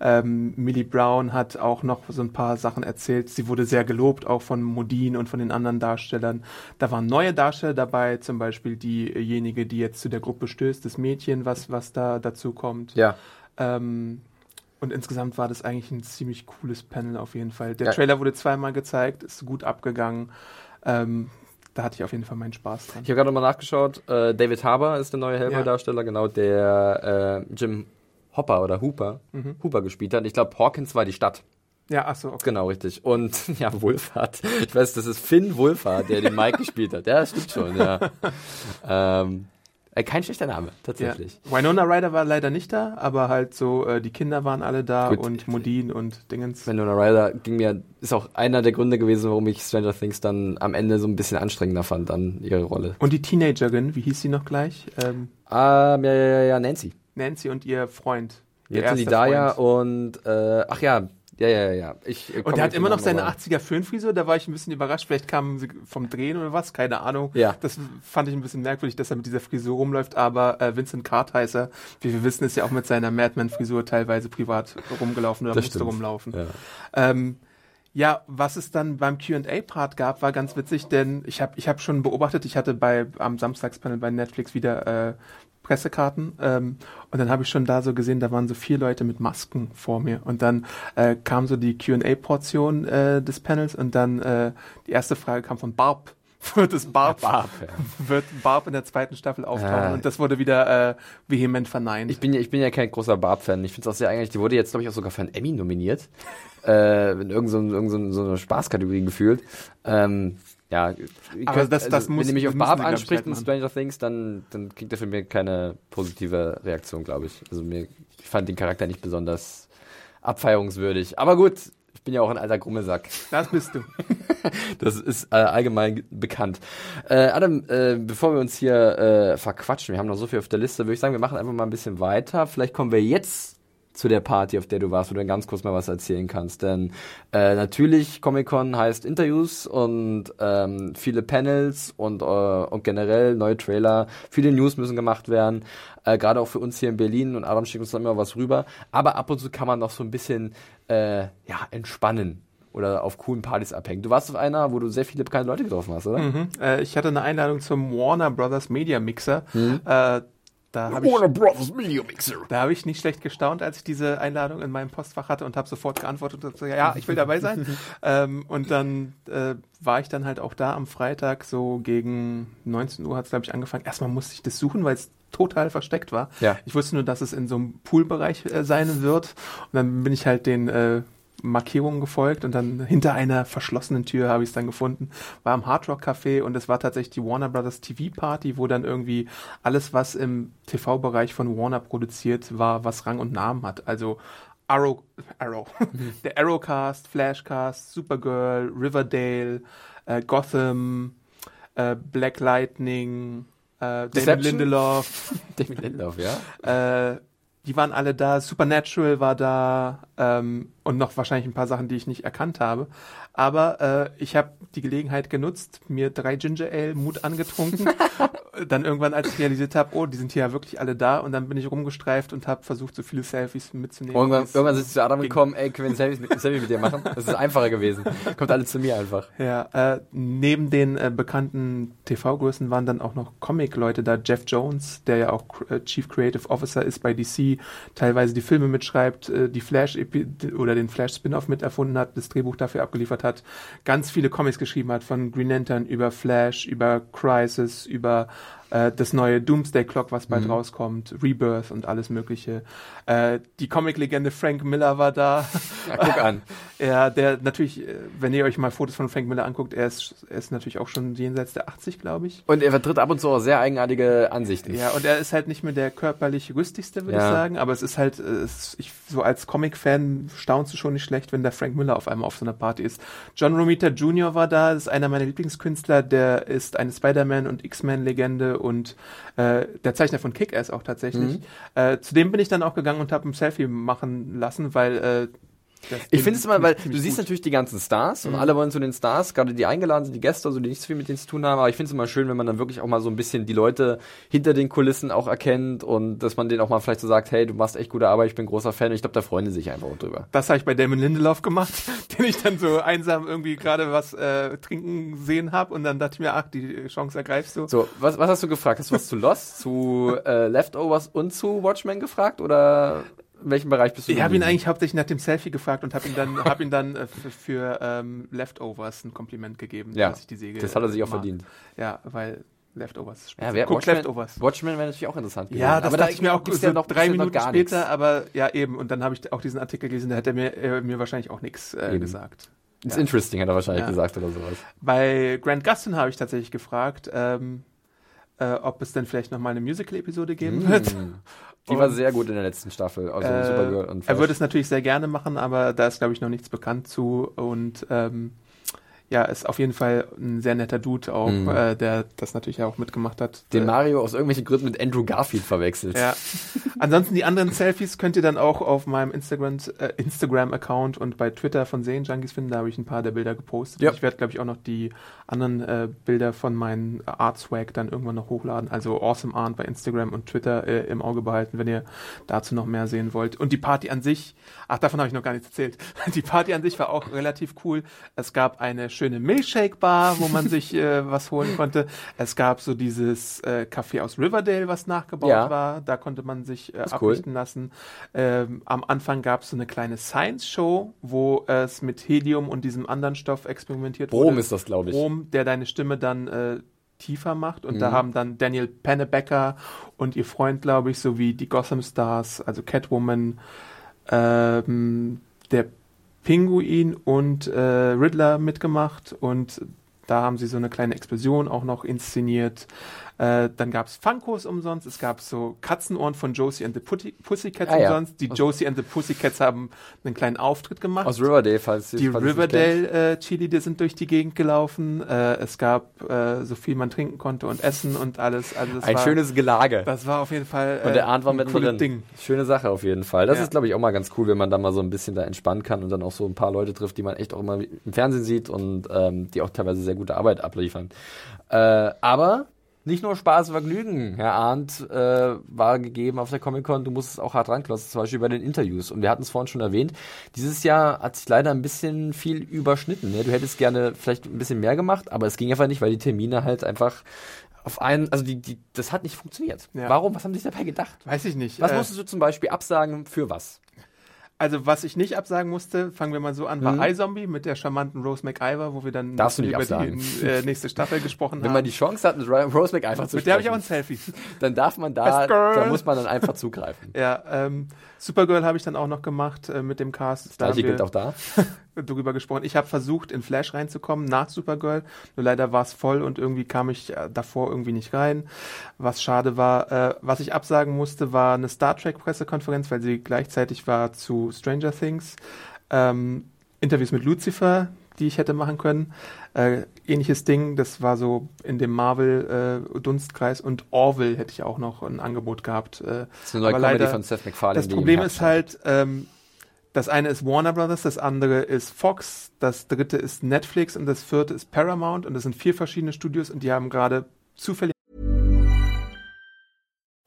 ähm, Millie Brown hat auch noch so ein paar Sachen erzählt. Sie wurde sehr gelobt, auch von Modin und von den anderen Darstellern. Da waren neue Darsteller dabei, zum Beispiel diejenige, die jetzt zu der Gruppe stößt, das Mädchen, was, was da dazu kommt. ja. Ähm, und insgesamt war das eigentlich ein ziemlich cooles Panel auf jeden Fall. Der Ja. Trailer wurde zweimal gezeigt, ist gut abgegangen. Ähm, da hatte ich auf jeden Fall meinen Spaß dran. Ich habe gerade nochmal nachgeschaut. Äh, David Harbour ist der neue Hellboy-Darsteller, genau, der äh, Jim Hopper oder Hooper, Mhm. Hooper gespielt hat. Ich glaube, Hawkins war die Stadt. Ja, achso, okay. Genau, richtig. Und <laughs> ja, Wolfhard. Ich weiß, das ist Finn Wolfhard, der den Mike <laughs> gespielt hat. Ja, stimmt schon, ja. <laughs> ähm, äh, kein schlechter Name, Ja. tatsächlich. Winona Ryder war leider nicht da, aber halt so, äh, die Kinder waren alle da Gut. und Modin und Dingens. Winona Ryder ging mir, ist auch einer der Gründe gewesen, warum ich Stranger Things dann am Ende so ein bisschen anstrengender fand, dann ihre Rolle. Und die Teenagerin, wie hieß sie noch gleich? Ähm, Ähm, ja, ja, ja, ja, Nancy. Nancy und ihr Freund. Jetzt sind die erster da ja Freund. und, äh, ach ja, Ja, ja, ja. Ich, ich und er hat immer noch seine 80er Föhnfrisur, da war ich ein bisschen überrascht. Vielleicht kamen sie vom Drehen oder was, keine Ahnung. Ja. Das fand ich ein bisschen merkwürdig, dass er mit dieser Frisur rumläuft, aber äh, Vincent Cartheiser, wie wir wissen, ist ja auch mit seiner Madman-Frisur teilweise privat rumgelaufen oder das musste stimmt. rumlaufen. Ja. Ähm, ja, was es dann beim Q&A-Part gab, war ganz witzig, denn ich habe ich hab schon beobachtet, ich hatte bei am Samstagspanel bei Netflix wieder äh, Pressekarten ähm, und dann habe ich schon da so gesehen, da waren so vier Leute mit Masken vor mir und dann äh, kam so die Q&A-Portion äh, des Panels und dann äh, die erste Frage kam von Barb. <laughs> wird es Barb, Barb ja. <laughs> wird Barb in der zweiten Staffel auftauchen ja. und das wurde wieder äh, vehement verneint. Ich bin ja, ich bin ja kein großer Barb-Fan. Ich finde es auch sehr eigentlich, die wurde jetzt glaube ich auch sogar für einen Emmy nominiert, <laughs> äh, in irgendeiner so, irgend so, so eine Spaßkategorie gefühlt. Ähm, ja, aber könnt, das, das also, muss, wenn ihr mich auf Barb anspricht in Stranger Things, dann, dann kriegt er für mich keine positive Reaktion, glaube ich. Also mir, ich fand den Charakter nicht besonders abfeierungswürdig. Aber gut, ich bin ja auch ein alter Grummelsack. Das bist du. <laughs> das ist äh, allgemein bekannt. Äh, Adam, äh, bevor wir uns hier äh, verquatschen, wir haben noch so viel auf der Liste, würde ich sagen, wir machen einfach mal ein bisschen weiter. Vielleicht kommen wir jetzt zu der Party, auf der du warst, wo du dann ganz kurz mal was erzählen kannst. Denn äh, natürlich, Comic-Con heißt Interviews und ähm, viele Panels und, äh, und generell neue Trailer, viele News müssen gemacht werden. Äh, Gerade auch für uns hier in Berlin und Adam schickt uns dann immer was rüber. Aber ab und zu kann man noch so ein bisschen äh, ja, entspannen oder auf coolen Partys abhängen. Du warst auf einer, wo du sehr viele bekannte Leute getroffen hast, oder? Mhm. Äh, ich hatte eine Einladung zum Warner Brothers Media Mixer. Mhm. Äh, da habe ich, Brothers Media Mixer. Da habe ich nicht schlecht gestaunt, als ich diese Einladung in meinem Postfach hatte und habe sofort geantwortet und gesagt, ja, ich will dabei sein. <laughs> ähm, und dann äh, war ich dann halt auch da am Freitag, so gegen 19 Uhr hat es, glaube ich, angefangen. Erstmal musste ich das suchen, weil es total versteckt war. Ja. Ich wusste nur, dass es in so einem Poolbereich äh, sein wird. Und dann bin ich halt den äh, Markierungen gefolgt und dann hinter einer verschlossenen Tür habe ich es dann gefunden. War im Hard Rock Café und es war tatsächlich die Warner Brothers TV Party, wo dann irgendwie alles, was im TV-Bereich von Warner produziert war, was Rang und Namen hat. Also Arrow, Arrow, mhm. <laughs> der Arrowcast, Flashcast, Supergirl, Riverdale, äh, Gotham, äh, Black Lightning, äh, David Lindelof. <laughs> David Lindelof, ja. Die waren alle da. Supernatural war da ähm, und noch wahrscheinlich ein paar Sachen, die ich nicht erkannt habe. Aber äh, ich habe die Gelegenheit genutzt, mir drei Ginger Ale Mut angetrunken. <laughs> dann irgendwann, als ich realisiert habe, oh, die sind hier ja wirklich alle da. Und dann bin ich rumgestreift und habe versucht, so viele Selfies mitzunehmen. Irgendwann, irgendwann sind sie zu Adam gekommen, ey, können wir ein Selfie mit, Selfie mit dir machen? Das ist einfacher gewesen. Kommt alle zu mir einfach. Ja, äh, neben den äh, bekannten TV-Größen waren dann auch noch Comic-Leute da. Jeff Jones, der ja auch äh, Chief Creative Officer ist bei DC, teilweise die Filme mitschreibt, äh, die Flash oder den Flash Spin-off miterfunden hat, das Drehbuch dafür abgeliefert hat, ganz viele Comics geschrieben hat, von Green Lantern über Flash, über Crisis, über äh, das neue Doomsday Clock, was bald mhm. rauskommt, Rebirth und alles mögliche. Äh, die Comic-Legende Frank Miller war da. <laughs> Ja, guck an. <laughs> ja, der natürlich, äh, wenn ihr euch mal Fotos von Frank Miller anguckt, er ist, er ist natürlich auch schon jenseits der 80, glaube ich. Und er vertritt ab und zu auch sehr eigenartige Ansichten. Ja, und er ist halt nicht mehr der körperlich rüstigste, würde ja. ich sagen, aber es ist halt, es, ich, so als Comic-Fan staunst du schon nicht schlecht, wenn der Frank Miller auf einmal auf so einer Party ist. John Romita Jr. war da, das ist einer meiner Lieblingskünstler, der ist eine Spider-Man und X-Men-Legende und äh, der Zeichner von Kick-Ass auch tatsächlich. Mhm. Äh, zu dem bin ich dann auch gegangen und habe ein Selfie machen lassen, weil äh, ich finde es immer, weil du siehst natürlich die ganzen Stars mhm. und alle wollen zu den Stars, gerade die eingeladen sind, die Gäste, also die nicht so viel mit denen zu tun haben, aber ich finde es immer schön, wenn man dann wirklich auch mal so ein bisschen die Leute hinter den Kulissen auch erkennt und dass man denen auch mal vielleicht so sagt, hey, du machst echt gute Arbeit, ich bin großer Fan und ich glaube, da freuen die sich einfach drüber. Das habe ich bei Damon Lindelof gemacht, <laughs> den ich dann so einsam irgendwie gerade was äh, trinken sehen habe und dann dachte ich mir, ach, die Chance ergreifst du. So, was, was hast du gefragt? Hast du was zu Lost, zu äh, Leftovers und zu Watchmen gefragt oder in welchem Bereich bist du? Ich habe ihn eigentlich hauptsächlich nach dem Selfie gefragt und habe ihn dann, hab ihn dann äh, für, für ähm, Leftovers ein Kompliment gegeben, ja, dass ich die Säge. Das hat er sich auch mag. verdient. Ja, weil Leftovers. Ja, wer, Guck, Leftovers. Watchmen wäre natürlich auch interessant. Gewesen. Ja, das aber dachte da ich mir auch so noch drei Minuten später, nix. aber ja eben. Und dann habe ich auch diesen Artikel gelesen, da hätte er mir, äh, mir wahrscheinlich auch nichts äh, gesagt. It's ja. interesting, hat er wahrscheinlich ja. gesagt oder sowas. Bei Grant Gustin habe ich tatsächlich gefragt, ähm, äh, ob es denn vielleicht nochmal eine Musical-Episode geben mm. wird. Die und, war sehr gut in der letzten Staffel. Also äh, Supergirl und Flash. Er würde es natürlich sehr gerne machen, aber da ist, glaube ich, noch nichts bekannt zu. Und ähm, ja, ist auf jeden Fall ein sehr netter Dude auch, Mhm. äh, der das natürlich auch mitgemacht hat. Den Mario aus irgendwelchen Gründen mit Andrew Garfield verwechselt. Ja. Ansonsten die anderen Selfies könnt ihr dann auch auf meinem Instagram äh, Instagram-Account und bei Twitter von Junkies finden. Da habe ich ein paar der Bilder gepostet. Ja. Ich werde, glaube ich, auch noch die anderen äh, Bilder von meinen Art Swag dann irgendwann noch hochladen. Also Awesome Art bei Instagram und Twitter äh, im Auge behalten, wenn ihr dazu noch mehr sehen wollt. Und die Party an sich, ach, davon habe ich noch gar nichts erzählt. <laughs> Die Party an sich war auch relativ cool. Es gab eine schöne Milkshake-Bar, wo man sich äh, was holen <laughs> konnte. Es gab so dieses äh, Café aus Riverdale, was nachgebaut Ja. war. Da konnte man sich äh, ist cool. lassen. Ähm, am Anfang gab es so eine kleine Science-Show, wo es mit Helium und diesem anderen Stoff experimentiert Brom wurde. ist das, glaube ich. Brom, der deine Stimme dann äh, tiefer macht. Und da Mhm. haben dann Daniel Pennebecker und ihr Freund, glaube ich, sowie die Gotham Stars, also Catwoman, ähm, der Pinguin und äh, Riddler mitgemacht. Und da haben sie so eine kleine Explosion auch noch inszeniert. Äh, dann gab es Funkos umsonst. Es gab so Katzenohren von Josie and the Putty, Pussycats Ah, ja. umsonst. Die Josie and the Pussycats haben einen kleinen Auftritt gemacht. Aus Riverdale, falls Die falls ich's nicht kennt. Riverdale äh, Chili, die sind durch die Gegend gelaufen. Äh, es gab äh, so viel man trinken konnte und essen und alles. Also Ein war, schönes Gelage. Das war auf jeden Fall äh, Und der Arndt war ein mittendrin. cooles Ding. Schöne Sache auf jeden Fall. Das Ja. ist, glaube ich, auch mal ganz cool, wenn man da mal so ein bisschen da entspannen kann und dann auch so ein paar Leute trifft, die man echt auch immer im Fernsehen sieht und ähm, die auch teilweise sehr gute Arbeit abliefern. Äh, aber nicht nur Spaß und Vergnügen, Herr Arndt, äh, war gegeben auf der Comic-Con. Du musstest auch hart ranklotzen, zum Beispiel bei den Interviews. Und wir hatten es vorhin schon erwähnt. Dieses Jahr hat sich leider ein bisschen viel überschnitten. Ne? Du hättest gerne vielleicht ein bisschen mehr gemacht, aber es ging einfach nicht, weil die Termine halt einfach auf einen, also die, die, das hat nicht funktioniert. Ja. Warum? Was haben die sich dabei gedacht? Weiß ich nicht. Was Äh, musstest du zum Beispiel absagen für was? Also was ich nicht absagen musste, fangen wir mal so an, war Mhm. iZombie mit der charmanten Rose McIver, wo wir dann Darfst du nicht über absagen. die äh, nächste Staffel gesprochen <laughs> Wenn haben. man die Chance hat, mit Rose McIver zu mit der habe ich auch sprechen, ein Selfie. <laughs> dann darf man da, da muss man dann einfach zugreifen. <laughs> Ja, ähm, Supergirl habe ich dann auch noch gemacht äh, mit dem Cast. Da Gleiche gilt auch da. <laughs> darüber gesprochen. Ich habe versucht, in Flash reinzukommen nach Supergirl. Nur leider war es voll und irgendwie kam ich äh, davor irgendwie nicht rein. Was schade war. Äh, was ich absagen musste, war eine Star Trek Pressekonferenz, weil sie gleichzeitig war zu Stranger Things. Ähm, Interviews mit Lucifer, die ich hätte machen können. Äh, ähnliches Ding, das war so in dem Marvel-Dunstkreis und Orville hätte ich auch noch ein Angebot gehabt. Äh, Das ist eine neue Comedy von Seth MacFarlane. das Problem ist halt, ähm, das eine ist Warner Brothers, das andere ist Fox, das dritte ist Netflix und das vierte ist Paramount und das sind vier verschiedene Studios und die haben gerade zufällig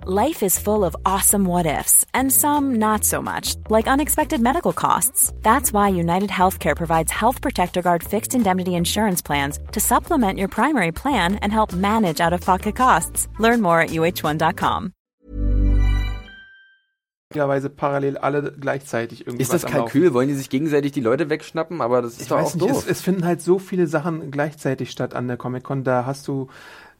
Life is full of awesome what ifs, and some not so much, like unexpected medical costs. That's why United Healthcare provides Health Protector Guard fixed indemnity insurance plans to supplement your primary plan and help manage out of pocket costs. Learn more at uh1.com. möglicherweise parallel alle gleichzeitig irgendwie Ist das Kalkül? Wollen die sich gegenseitig die Leute wegschnappen? Aber das ist Ich doch weiß auch nicht, doof. es, es finden halt so viele Sachen gleichzeitig statt an der Comic-Con, da hast du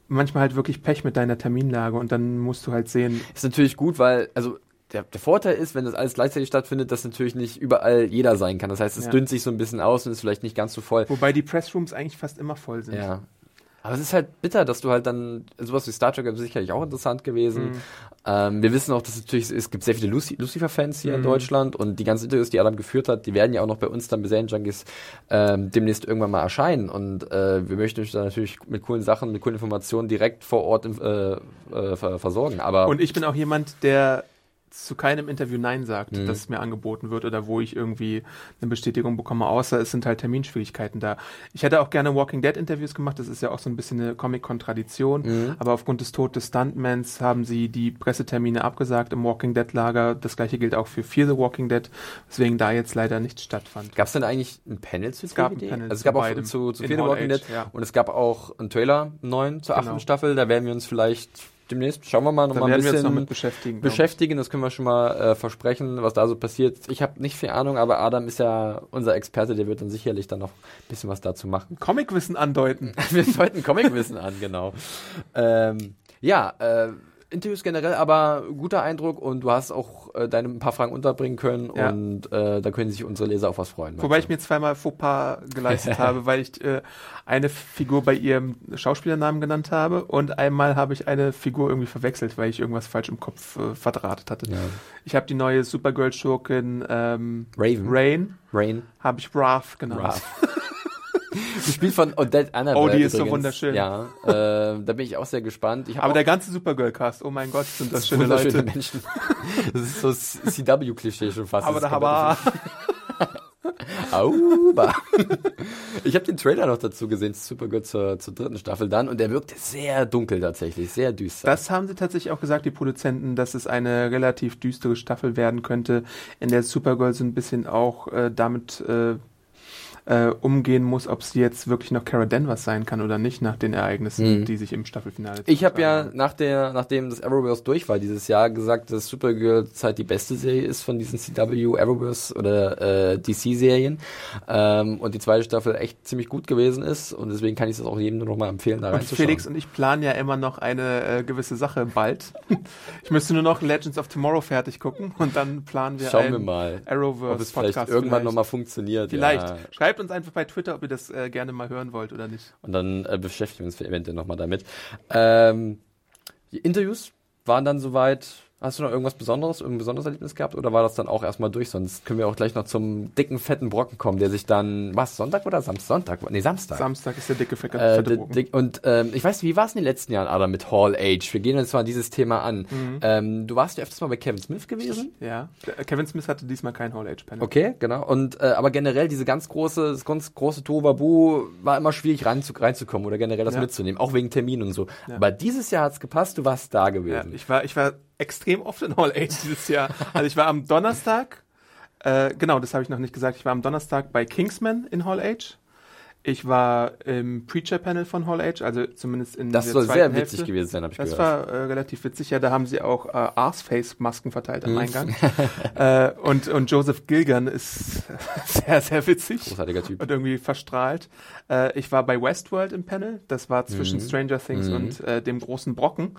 manchmal halt wirklich Pech mit deiner Terminlage und dann musst du halt sehen, ist natürlich gut, weil, also der, der Vorteil ist, wenn das alles gleichzeitig stattfindet, dass natürlich nicht überall jeder sein kann. Das heißt, es Ja. dünnt sich so ein bisschen aus und ist vielleicht nicht ganz so voll. wobei die Pressrooms eigentlich fast immer voll sind. Ja. Aber es ist halt bitter, dass du halt dann, sowas wie Star Trek ist sicherlich auch interessant gewesen. Mhm. Ähm, wir wissen auch, dass es natürlich, es gibt sehr viele Lucy- Lucifer-Fans hier in Mhm. Deutschland und die ganzen Interviews, die Adam geführt hat, die werden ja auch noch bei uns dann bei Junkies ähm, demnächst irgendwann mal erscheinen. Und äh, wir möchten euch da natürlich mit coolen Sachen, mit coolen Informationen direkt vor Ort äh, äh, ver versorgen. Aber Und ich bin auch jemand, der zu keinem Interview Nein sagt, Mhm. das mir angeboten wird oder wo ich irgendwie eine Bestätigung bekomme, außer es sind halt Terminschwierigkeiten da. Ich hätte auch gerne Walking Dead Interviews gemacht, das ist ja auch so ein bisschen eine Comic-Con-Tradition, Mhm. aber aufgrund des Todes des Stuntmans haben sie die Pressetermine abgesagt im Walking Dead Lager. Das gleiche gilt auch für Fear the Walking Dead, weswegen da jetzt leider nichts stattfand. Gab es denn eigentlich ein Panel zu Es gab ein DVD? Panel also es gab auch beidem. zu, zu Fear the Walking Age, Dead ja. und es gab auch einen Trailer einen neuen zur Genau. achten Staffel. Da werden wir uns vielleicht demnächst, schauen wir mal, noch Da mal ein werden wir uns bisschen noch mit beschäftigen. beschäftigen. Das können wir schon mal äh, versprechen, was da so passiert. Ich habe nicht viel Ahnung, aber Adam ist ja unser Experte, der wird dann sicherlich dann noch ein bisschen was dazu machen. <laughs> Comicwissen andeuten. wir deuten Comicwissen an, genau. Ähm, ja, äh, Interviews generell, aber guter Eindruck und du hast auch äh, deine ein paar Fragen unterbringen können Ja. und äh, da können sich unsere Leser auf was freuen. Wobei ich mir zweimal Fauxpas geleistet <laughs> habe, weil ich äh, eine Figur bei ihrem Schauspielernamen genannt habe und einmal habe ich eine Figur irgendwie verwechselt, weil ich irgendwas falsch im Kopf äh, verdrahtet hatte. Ja. Ich habe die neue Supergirl-Schurkin ähm, Raven. Rain, Rain. habe ich Wrath genannt. Raph. <laughs> Gespielt von Odette Annabelle. Oh, die ist so wunderschön. Ja, äh, da bin ich auch sehr gespannt. Aber der ganze Supergirl-Cast, oh mein Gott, sind das schöne wunderschöne Leute. Menschen. Das ist so CW-Klischee schon fast. Aber Das da komplett aber <laughs> Auba. Ich habe den Trailer noch dazu gesehen, Supergirl zur, zur dritten Staffel dann, und der wirkte sehr dunkel tatsächlich, sehr düster. Das haben sie tatsächlich auch gesagt, die Produzenten, dass es eine relativ düstere Staffel werden könnte, in der Supergirl so ein bisschen auch äh, damit äh, äh, umgehen muss, ob sie jetzt wirklich noch Cara Danvers sein kann oder nicht, nach den Ereignissen, Mhm. die sich im Staffelfinale Ich habe ja nach der, nachdem das Arrowverse durch war dieses Jahr, gesagt, dass Supergirl zurzeit die beste Serie ist von diesen CW Arrowverse oder äh, DC-Serien ähm, und die zweite Staffel echt ziemlich gut gewesen ist und deswegen kann ich das auch jedem nur noch mal empfehlen, da Und reinzuschauen. Felix und ich planen ja immer noch eine äh, gewisse Sache bald. <laughs> ich müsste nur noch Legends of Tomorrow fertig gucken und dann planen wir Schauen wir mal, Arrowverse ob es vielleicht Podcast irgendwann noch mal funktioniert. Vielleicht. Ja. Schreibt uns einfach bei Twitter, ob ihr das äh, gerne mal hören wollt oder nicht. Und dann äh, beschäftigen wir uns eventuell nochmal damit. Ähm, die Interviews waren dann soweit. Hast du noch irgendwas Besonderes, irgendein besonderes Erlebnis gehabt oder war das dann auch erstmal durch? Sonst können wir auch gleich noch zum dicken, fetten Brocken kommen, der sich dann, was, Sonntag oder Samstag? Sonntag? Nee, Samstag. Samstag ist der dicke, fette, Äh, fette Brocken. Dick- und ähm, ich weiß nicht, wie war es in den letzten Jahren, Adam, mit Hall Age? Wir gehen jetzt mal dieses Thema an. Mhm. Ähm, du warst ja öfters mal bei Kevin Smith gewesen. Ja, Kevin Smith hatte diesmal kein Hall Age Panel. Okay, genau. Und äh, aber generell diese ganz große, das ganz große Tohuwabu war immer schwierig rein zu, reinzukommen oder generell das Ja. mitzunehmen, auch wegen Terminen und so. Ja. Aber dieses Jahr hat's gepasst, du warst da Ja, gewesen. ich war, ich war extrem oft in Hall Age dieses Jahr. Also ich war am Donnerstag, äh, genau, das habe ich noch nicht gesagt. Ich war am Donnerstag bei Kingsman in Hall Age. Ich war im Preacher-Panel von Hall Age, also zumindest in das der soll sehr zweiten witzig Hälfte. gewesen sein, habe ich Das gehört. war äh, relativ witzig. Ja, da haben sie auch äh, Arseface-Masken verteilt am Eingang. <laughs> äh, und, und Joseph Gilgan ist <laughs> sehr, sehr witzig. Großartiger Typ. Und irgendwie verstrahlt. Äh, ich war bei Westworld im Panel. Das war zwischen Mhm. Stranger Things Mhm. und äh, dem großen Brocken.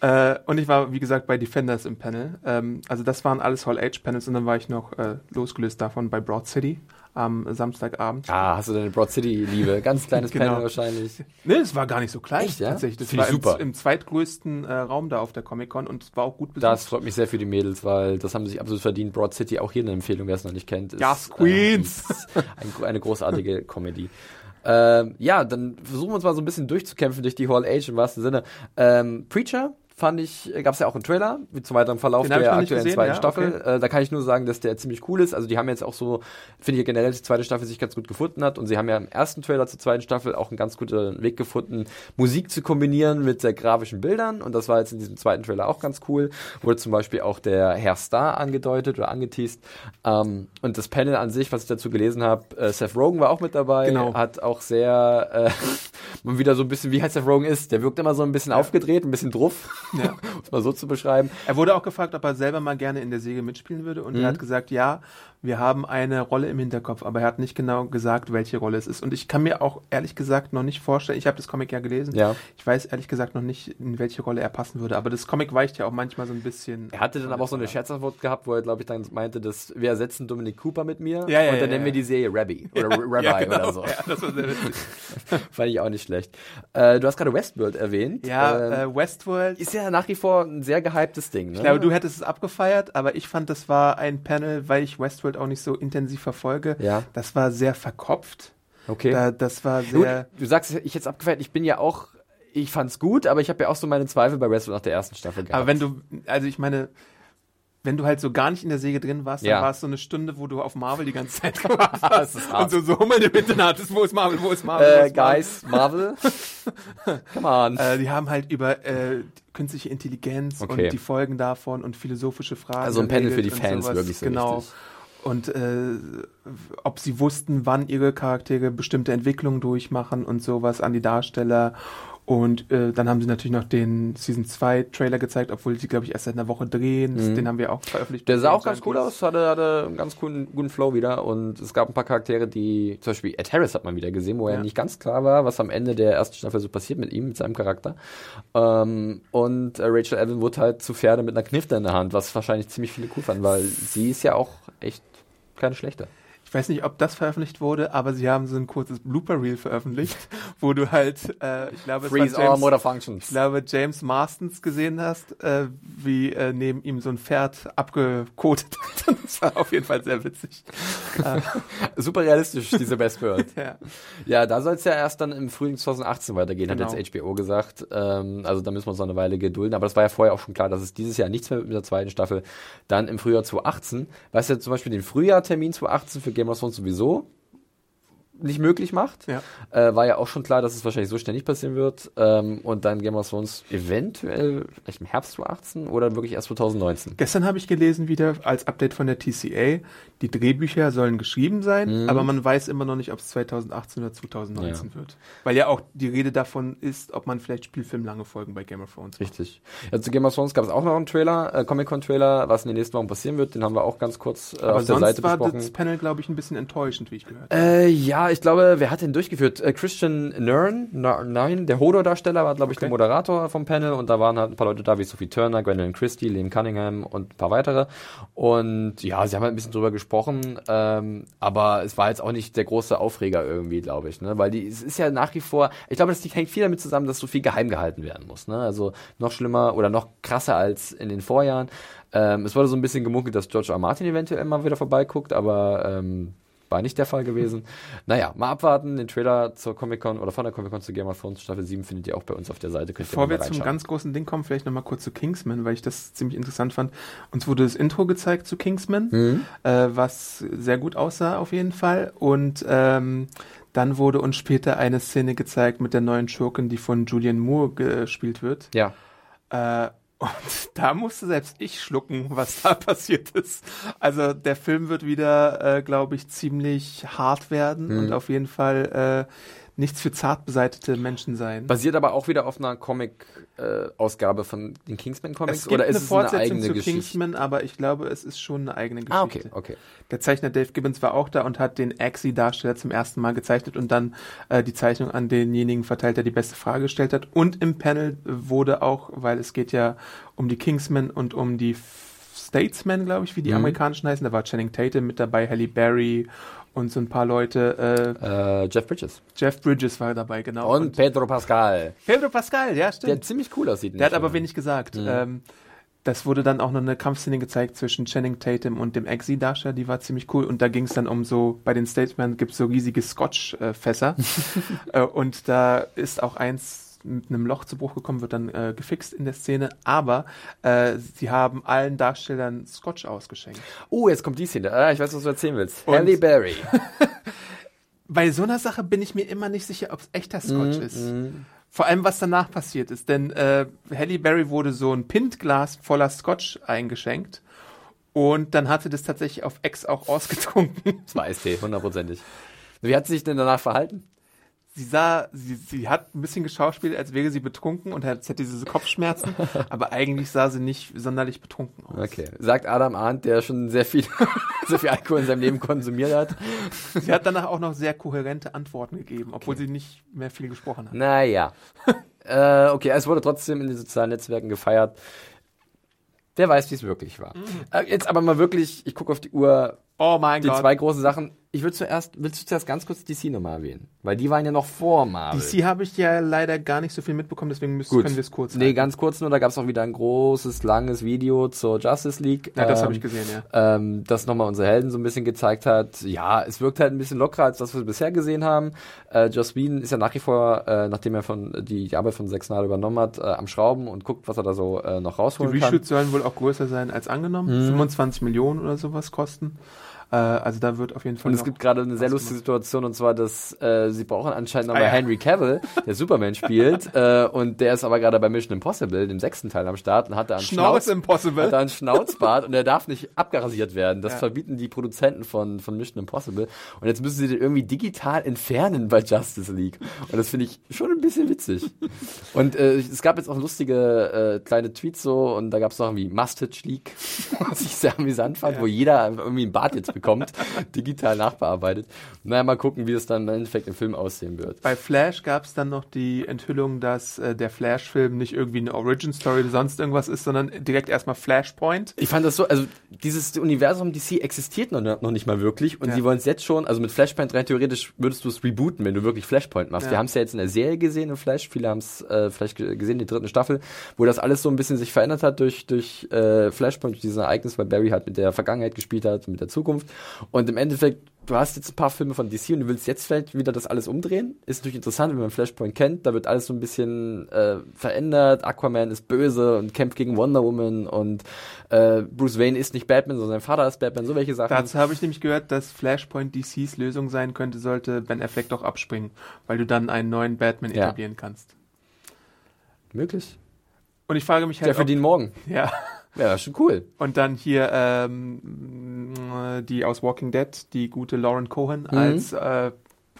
Äh, und ich war, wie gesagt, bei Defenders im Panel. Ähm, also das waren alles Hall-Age-Panels. Und dann war ich noch äh, losgelöst davon bei Broad City am Samstagabend. Ah, hast du deine Broad City-Liebe? Ganz kleines <laughs> Genau. Panel wahrscheinlich. Nee, es war gar nicht so klein. Echt, ja? Tatsächlich. Das Finde war super. Im, im zweitgrößten äh, Raum da auf der Comic-Con und es war auch gut besucht. Das freut mich sehr für die Mädels, weil das haben sie sich absolut verdient. Broad City, auch hier eine Empfehlung, wer es noch nicht kennt. Ist, Yes, Queens! Äh, <laughs> ein, eine großartige <laughs> Comedy. Ähm, ja, dann versuchen wir uns mal so ein bisschen durchzukämpfen durch die Hall Age im wahrsten Sinne. Ähm, Preacher fand ich, gab es ja auch einen Trailer wie zum weiteren Verlauf Den der aktuellen gesehen, zweiten ja, Staffel. Äh, da kann ich nur sagen, dass der ziemlich cool ist. Also die haben jetzt auch so, finde ich generell, dass die zweite Staffel sich ganz gut gefunden hat. Und sie haben ja im ersten Trailer zur zweiten Staffel auch einen ganz guten Weg gefunden, Musik zu kombinieren mit sehr grafischen Bildern. Und das war jetzt in diesem zweiten Trailer auch ganz cool. Wurde zum Beispiel auch der Herr Star angedeutet oder angeteased. Ähm, und das Panel an sich, was ich dazu gelesen habe, äh, Seth Rogen war auch mit dabei. Genau. Hat auch sehr, äh, <laughs> mal wieder so ein bisschen, wie halt Seth Rogen ist. Der wirkt immer so ein bisschen aufgedreht, ein bisschen druff. Ja. <laughs> um es mal so zu beschreiben. Er wurde auch gefragt, ob er selber mal gerne in der Serie mitspielen würde und Mhm. er hat gesagt, ja, wir haben eine Rolle im Hinterkopf, aber er hat nicht genau gesagt, welche Rolle es ist. Und ich kann mir auch ehrlich gesagt noch nicht vorstellen, ich habe das Comic ja gelesen, Ja. ich weiß ehrlich gesagt noch nicht, in welche Rolle er passen würde, aber das Comic weicht ja auch manchmal so ein bisschen. Er hatte dann aber auch so eine Scherzantwort gehabt, wo er, glaube ich, dann meinte, dass wir ersetzen Dominic Cooper mit mir Ja, ja, und dann nennen wir die Serie Rabbi <laughs> oder Rabbi genau. oder so. Ja, das war sehr witzig. <laughs> Fand ich auch nicht schlecht. Äh, du hast gerade Westworld erwähnt. Ja, Ähm, äh, Westworld. ist ja nach wie vor ein sehr gehyptes Ding. Ne? Ich glaube, du hättest es abgefeiert, aber ich fand, das war ein Panel, weil ich Westworld auch nicht so intensiv verfolge. Ja. Das war sehr verkopft. okay. Da, das war Gut, sehr. du sagst, ich jetzt abgefeiert, ich bin ja auch, ich fand's gut, aber ich habe ja auch so meine Zweifel bei Westworld nach der ersten Staffel gehabt. Aber wenn du, also ich meine, wenn du halt so gar nicht in der Säge drin warst, dann Ja. war es so eine Stunde, wo du auf Marvel die ganze Zeit <laughs> gemacht hast. Und so, so Hummel im Internet hattest, wo ist Marvel, wo ist Marvel, wo äh, ist Marvel? Guys, Marvel, <laughs> come on. Äh, die haben halt über äh, künstliche Intelligenz Okay. und die Folgen davon und philosophische Fragen. Also ein Panel für die Fans sowas. wirklich so Genau. richtig. Und äh, ob sie wussten, wann ihre Charaktere bestimmte Entwicklungen durchmachen und sowas an die Darsteller. Und äh, dann haben sie natürlich noch den Season 2 Trailer gezeigt, obwohl sie, glaube ich, erst seit einer Woche drehen. Mhm. Den haben wir auch veröffentlicht. Der sah auch ganz cool aus, hatte, hatte einen ganz coolen, guten Flow wieder und es gab ein paar Charaktere, die, zum Beispiel Ed Harris hat man wieder gesehen, wo er Ja. nicht ganz klar war, was am Ende der ersten Staffel so passiert mit ihm, mit seinem Charakter. Ähm, und äh, Rachel Evan wurde halt zu Pferde mit einer Knifte in der Hand, was wahrscheinlich ziemlich viele cool fanden, weil sie ist ja auch echt keine schlechte. Ich weiß nicht, ob das veröffentlicht wurde, aber sie haben so ein kurzes Blooper-Reel veröffentlicht, <laughs> wo du halt, äh, ich glaube, Freeze James, motor ich functions. glaube, James Marstons gesehen hast, äh, wie äh, neben ihm so ein Pferd abgekotet <laughs> hat. Das war auf jeden Fall sehr witzig. <laughs> Super realistisch, diese Best World. Ja. Ja, da soll es ja erst dann im Frühling 2018 weitergehen, Genau. hat jetzt HBO gesagt. Ähm, also da müssen wir uns noch eine Weile gedulden. Aber das war ja vorher auch schon klar, dass es dieses Jahr nichts mehr mit der zweiten Staffel. Dann im Frühjahr 2018, was ja zum Beispiel den Frühjahrtermin 2018 für Game of Thrones sowieso nicht möglich macht. Ja. Äh, war ja auch schon klar, dass es wahrscheinlich so schnell nicht passieren wird. Ähm, und dann Game of Thrones eventuell vielleicht im Herbst 2018 oder wirklich erst 2019. Gestern habe ich gelesen wieder als Update von der TCA, die Drehbücher sollen geschrieben sein, Mhm. aber man weiß immer noch nicht, ob es 2018 oder 2019 wird. Weil ja auch die Rede davon ist, ob man vielleicht spielfilmlange Folgen bei Game of Thrones macht. Richtig. Ja, zu Game of Thrones gab es auch noch einen Trailer, äh, Comic-Con-Trailer, was in den nächsten Wochen passieren wird. Den haben wir auch ganz kurz äh, Aber auf der sonst Seite war besprochen. das Panel, glaube ich, ein bisschen enttäuschend, wie ich gehört habe. Äh, ja, ich glaube, wer hat den durchgeführt? Äh, Christian Nern, nein, der Hodor-Darsteller war, glaube ich, der Okay. Moderator vom Panel und da waren halt ein paar Leute da, wie Sophie Turner, Gwendolyn Christie, Liam Cunningham und ein paar weitere. Und ja, sie haben halt ein bisschen drüber gesprochen, ähm, aber es war jetzt auch nicht der große Aufreger irgendwie, glaube ich, ne? Weil die, es ist ja nach wie vor, ich glaube, das hängt viel damit zusammen, dass so viel geheim gehalten werden muss, ne? Also noch schlimmer oder noch krasser als in den Vorjahren. Ähm, es wurde so ein bisschen gemunkelt, dass George R. R. Martin eventuell mal wieder vorbeiguckt, aber ähm, war nicht der Fall gewesen. Naja, mal abwarten. Den Trailer zur Comic-Con oder von der Comic-Con zu Game of Thrones Staffel 7 findet ihr auch bei uns auf der Seite. Könnt Bevor wir zum ganz großen Ding kommen, vielleicht nochmal kurz zu Kingsman, weil ich das ziemlich interessant fand. Uns wurde das Intro gezeigt zu Kingsman, Mhm. äh, was sehr gut aussah auf jeden Fall. Und ähm, dann wurde uns später eine Szene gezeigt mit der neuen Schurkin, die von Julian Moore gespielt wird. Ja. Äh, und da musste selbst ich schlucken, was da <laughs> passiert ist. Also der Film wird wieder, äh, glaube ich, ziemlich hart werden Mhm. und auf jeden Fall äh, nichts für zart beseitete Menschen sein. Basiert aber auch wieder auf einer Comic-Ausgabe von den Kingsman-Comics Es gibt oder ist eine es eine Fortsetzung eigene zu Geschichte? Kingsman, aber ich glaube, es ist schon eine eigene Geschichte. Ah, okay, okay. Der Zeichner Dave Gibbons war auch da und hat den Axie-Darsteller zum ersten Mal gezeichnet und dann äh, die Zeichnung an denjenigen verteilt, der die beste Frage gestellt hat. Und im Panel wurde auch, weil es geht ja um die Kingsmen und um die Statesmen, glaube ich, wie die Mhm. amerikanischen heißen. Da war Channing Tatum mit dabei, Halle Berry und so ein paar Leute. Äh, Äh, Jeff Bridges. Jeff Bridges war dabei, genau. Und Pedro Pascal. Pedro Pascal, ja, stimmt. Der ziemlich cool aussieht. Der hat aber wenig gesagt. Mhm. Ähm, das wurde dann auch noch eine Kampfszene gezeigt zwischen Channing Tatum und dem Exi-Darsteller, die war ziemlich cool. Und da ging es dann um so, bei den Statesmen gibt es so riesige Scotch-Fässer. <laughs> äh, und da ist auch eins mit einem Loch zu Bruch gekommen, wird dann äh, gefixt in der Szene. Aber äh, sie haben allen Darstellern Scotch ausgeschenkt. Oh, jetzt kommt die Szene. Ah, ich weiß, was du erzählen willst. Und- Halle Berry. <laughs> Bei so einer Sache bin ich mir immer nicht sicher, ob es echter Scotch Mhm, ist. Vor allem, was danach passiert ist. Denn äh, Halle Berry wurde so ein Pintglas voller Scotch eingeschenkt. Und dann hatte das tatsächlich auf Ex auch ausgetrunken. Das war Eistee, hundertprozentig. Wie hat sie sich denn danach verhalten? Sie sah, sie, sie hat ein bisschen geschauspielt, als wäre sie betrunken und hat, hat diese Kopfschmerzen. <laughs> aber eigentlich sah sie nicht sonderlich betrunken aus. Okay. Sagt Adam Arndt, der schon sehr viel, <laughs> sehr viel Alkohol in seinem Leben konsumiert hat. Sie hat danach auch noch sehr kohärente Antworten gegeben, obwohl sie nicht mehr viel gesprochen hat. Naja. <laughs> äh, okay, es wurde trotzdem in den sozialen Netzwerken gefeiert. Wer weiß, wie es wirklich war. Äh, jetzt aber mal wirklich, ich gucke auf die Uhr, Oh mein die Gott. zwei großen Sachen. Ich würde zuerst, willst du zuerst ganz kurz DC nochmal erwähnen? Weil die waren ja noch vor Marvel. DC habe ich ja leider gar nicht so viel mitbekommen, deswegen müssen, Gut. können wir es kurz Nee, halten. ganz kurz nur, da gab es auch wieder ein großes, langes Video zur Justice League. Ja, das ähm, habe ich gesehen, ja. ähm, das nochmal unsere Helden so ein bisschen gezeigt hat. Ja, es wirkt halt ein bisschen lockerer als das, was wir bisher gesehen haben. Äh, Joss Whedon ist ja nach wie vor, äh, nachdem er von die, die Arbeit von Zack Snyder übernommen hat, äh, am Schrauben und guckt, was er da so äh, noch Die rausholen kann. Reshoots sollen wohl auch größer sein als angenommen. Mhm. 25 Millionen oder sowas kosten. Äh, also da wird auf jeden Fall. Und es gibt gerade eine sehr lustige Situation und zwar, dass äh, sie brauchen anscheinend nochmal Ah, ja. Henry Cavill, der <laughs> Superman spielt, äh, und der ist aber gerade bei Mission Impossible, dem sechsten Teil am Start, und hat da einen Schnauz Schnauz, Impossible. hat da einen Schnauzbart und der darf nicht abgerasiert werden. Das Ja. verbieten die Produzenten von, von Mission Impossible. Und jetzt müssen sie den irgendwie digital entfernen bei Justice League. Und das finde ich schon ein bisschen witzig. Und äh, es gab jetzt auch lustige äh, kleine Tweets so und da gab es noch irgendwie Mustache League, <laughs> was ich sehr amüsant fand, Ja. wo jeder irgendwie einen Bart jetzt bekommt, digital nachbearbeitet. Naja, mal gucken, wie es dann im Endeffekt im Film aussehen wird. Bei Flash gab es dann noch die Enthüllung, dass äh, der Flash-Film nicht irgendwie eine Origin-Story oder sonst irgendwas ist, sondern direkt erstmal Flashpoint. Ich fand das so, also dieses Universum DC existiert noch, noch nicht mal wirklich und Ja. sie wollen es jetzt schon, also mit Flashpoint rein theoretisch würdest du es rebooten, wenn du wirklich Flashpoint machst. Ja. Wir haben es ja jetzt in der Serie gesehen, in Flash, viele haben es äh, vielleicht ge- gesehen, die dritten Staffel, wo das alles so ein bisschen sich verändert hat durch, durch äh, Flashpoint, durch dieses Ereignis, weil Barry halt mit der Vergangenheit gespielt hat, mit der Zukunft und im Endeffekt Du hast jetzt ein paar Filme von DC und du willst jetzt vielleicht wieder das alles umdrehen. Ist natürlich interessant, wenn man Flashpoint kennt. Da wird alles so ein bisschen äh, verändert. Aquaman ist böse und kämpft gegen Wonder Woman und äh, Bruce Wayne ist nicht Batman, sondern sein Vater ist Batman. So welche Sachen. Dazu habe ich nämlich gehört, dass Flashpoint DCs Lösung sein könnte, sollte Ben Affleck doch abspringen, weil du dann einen neuen Batman Ja. etablieren kannst. Möglich. Und ich frage mich halt, ob, Dean Morgan. <laughs> ja, Ja, das ist schon cool. und dann hier ähm, äh, die aus Walking Dead, die gute Lauren Cohen Mhm. als äh,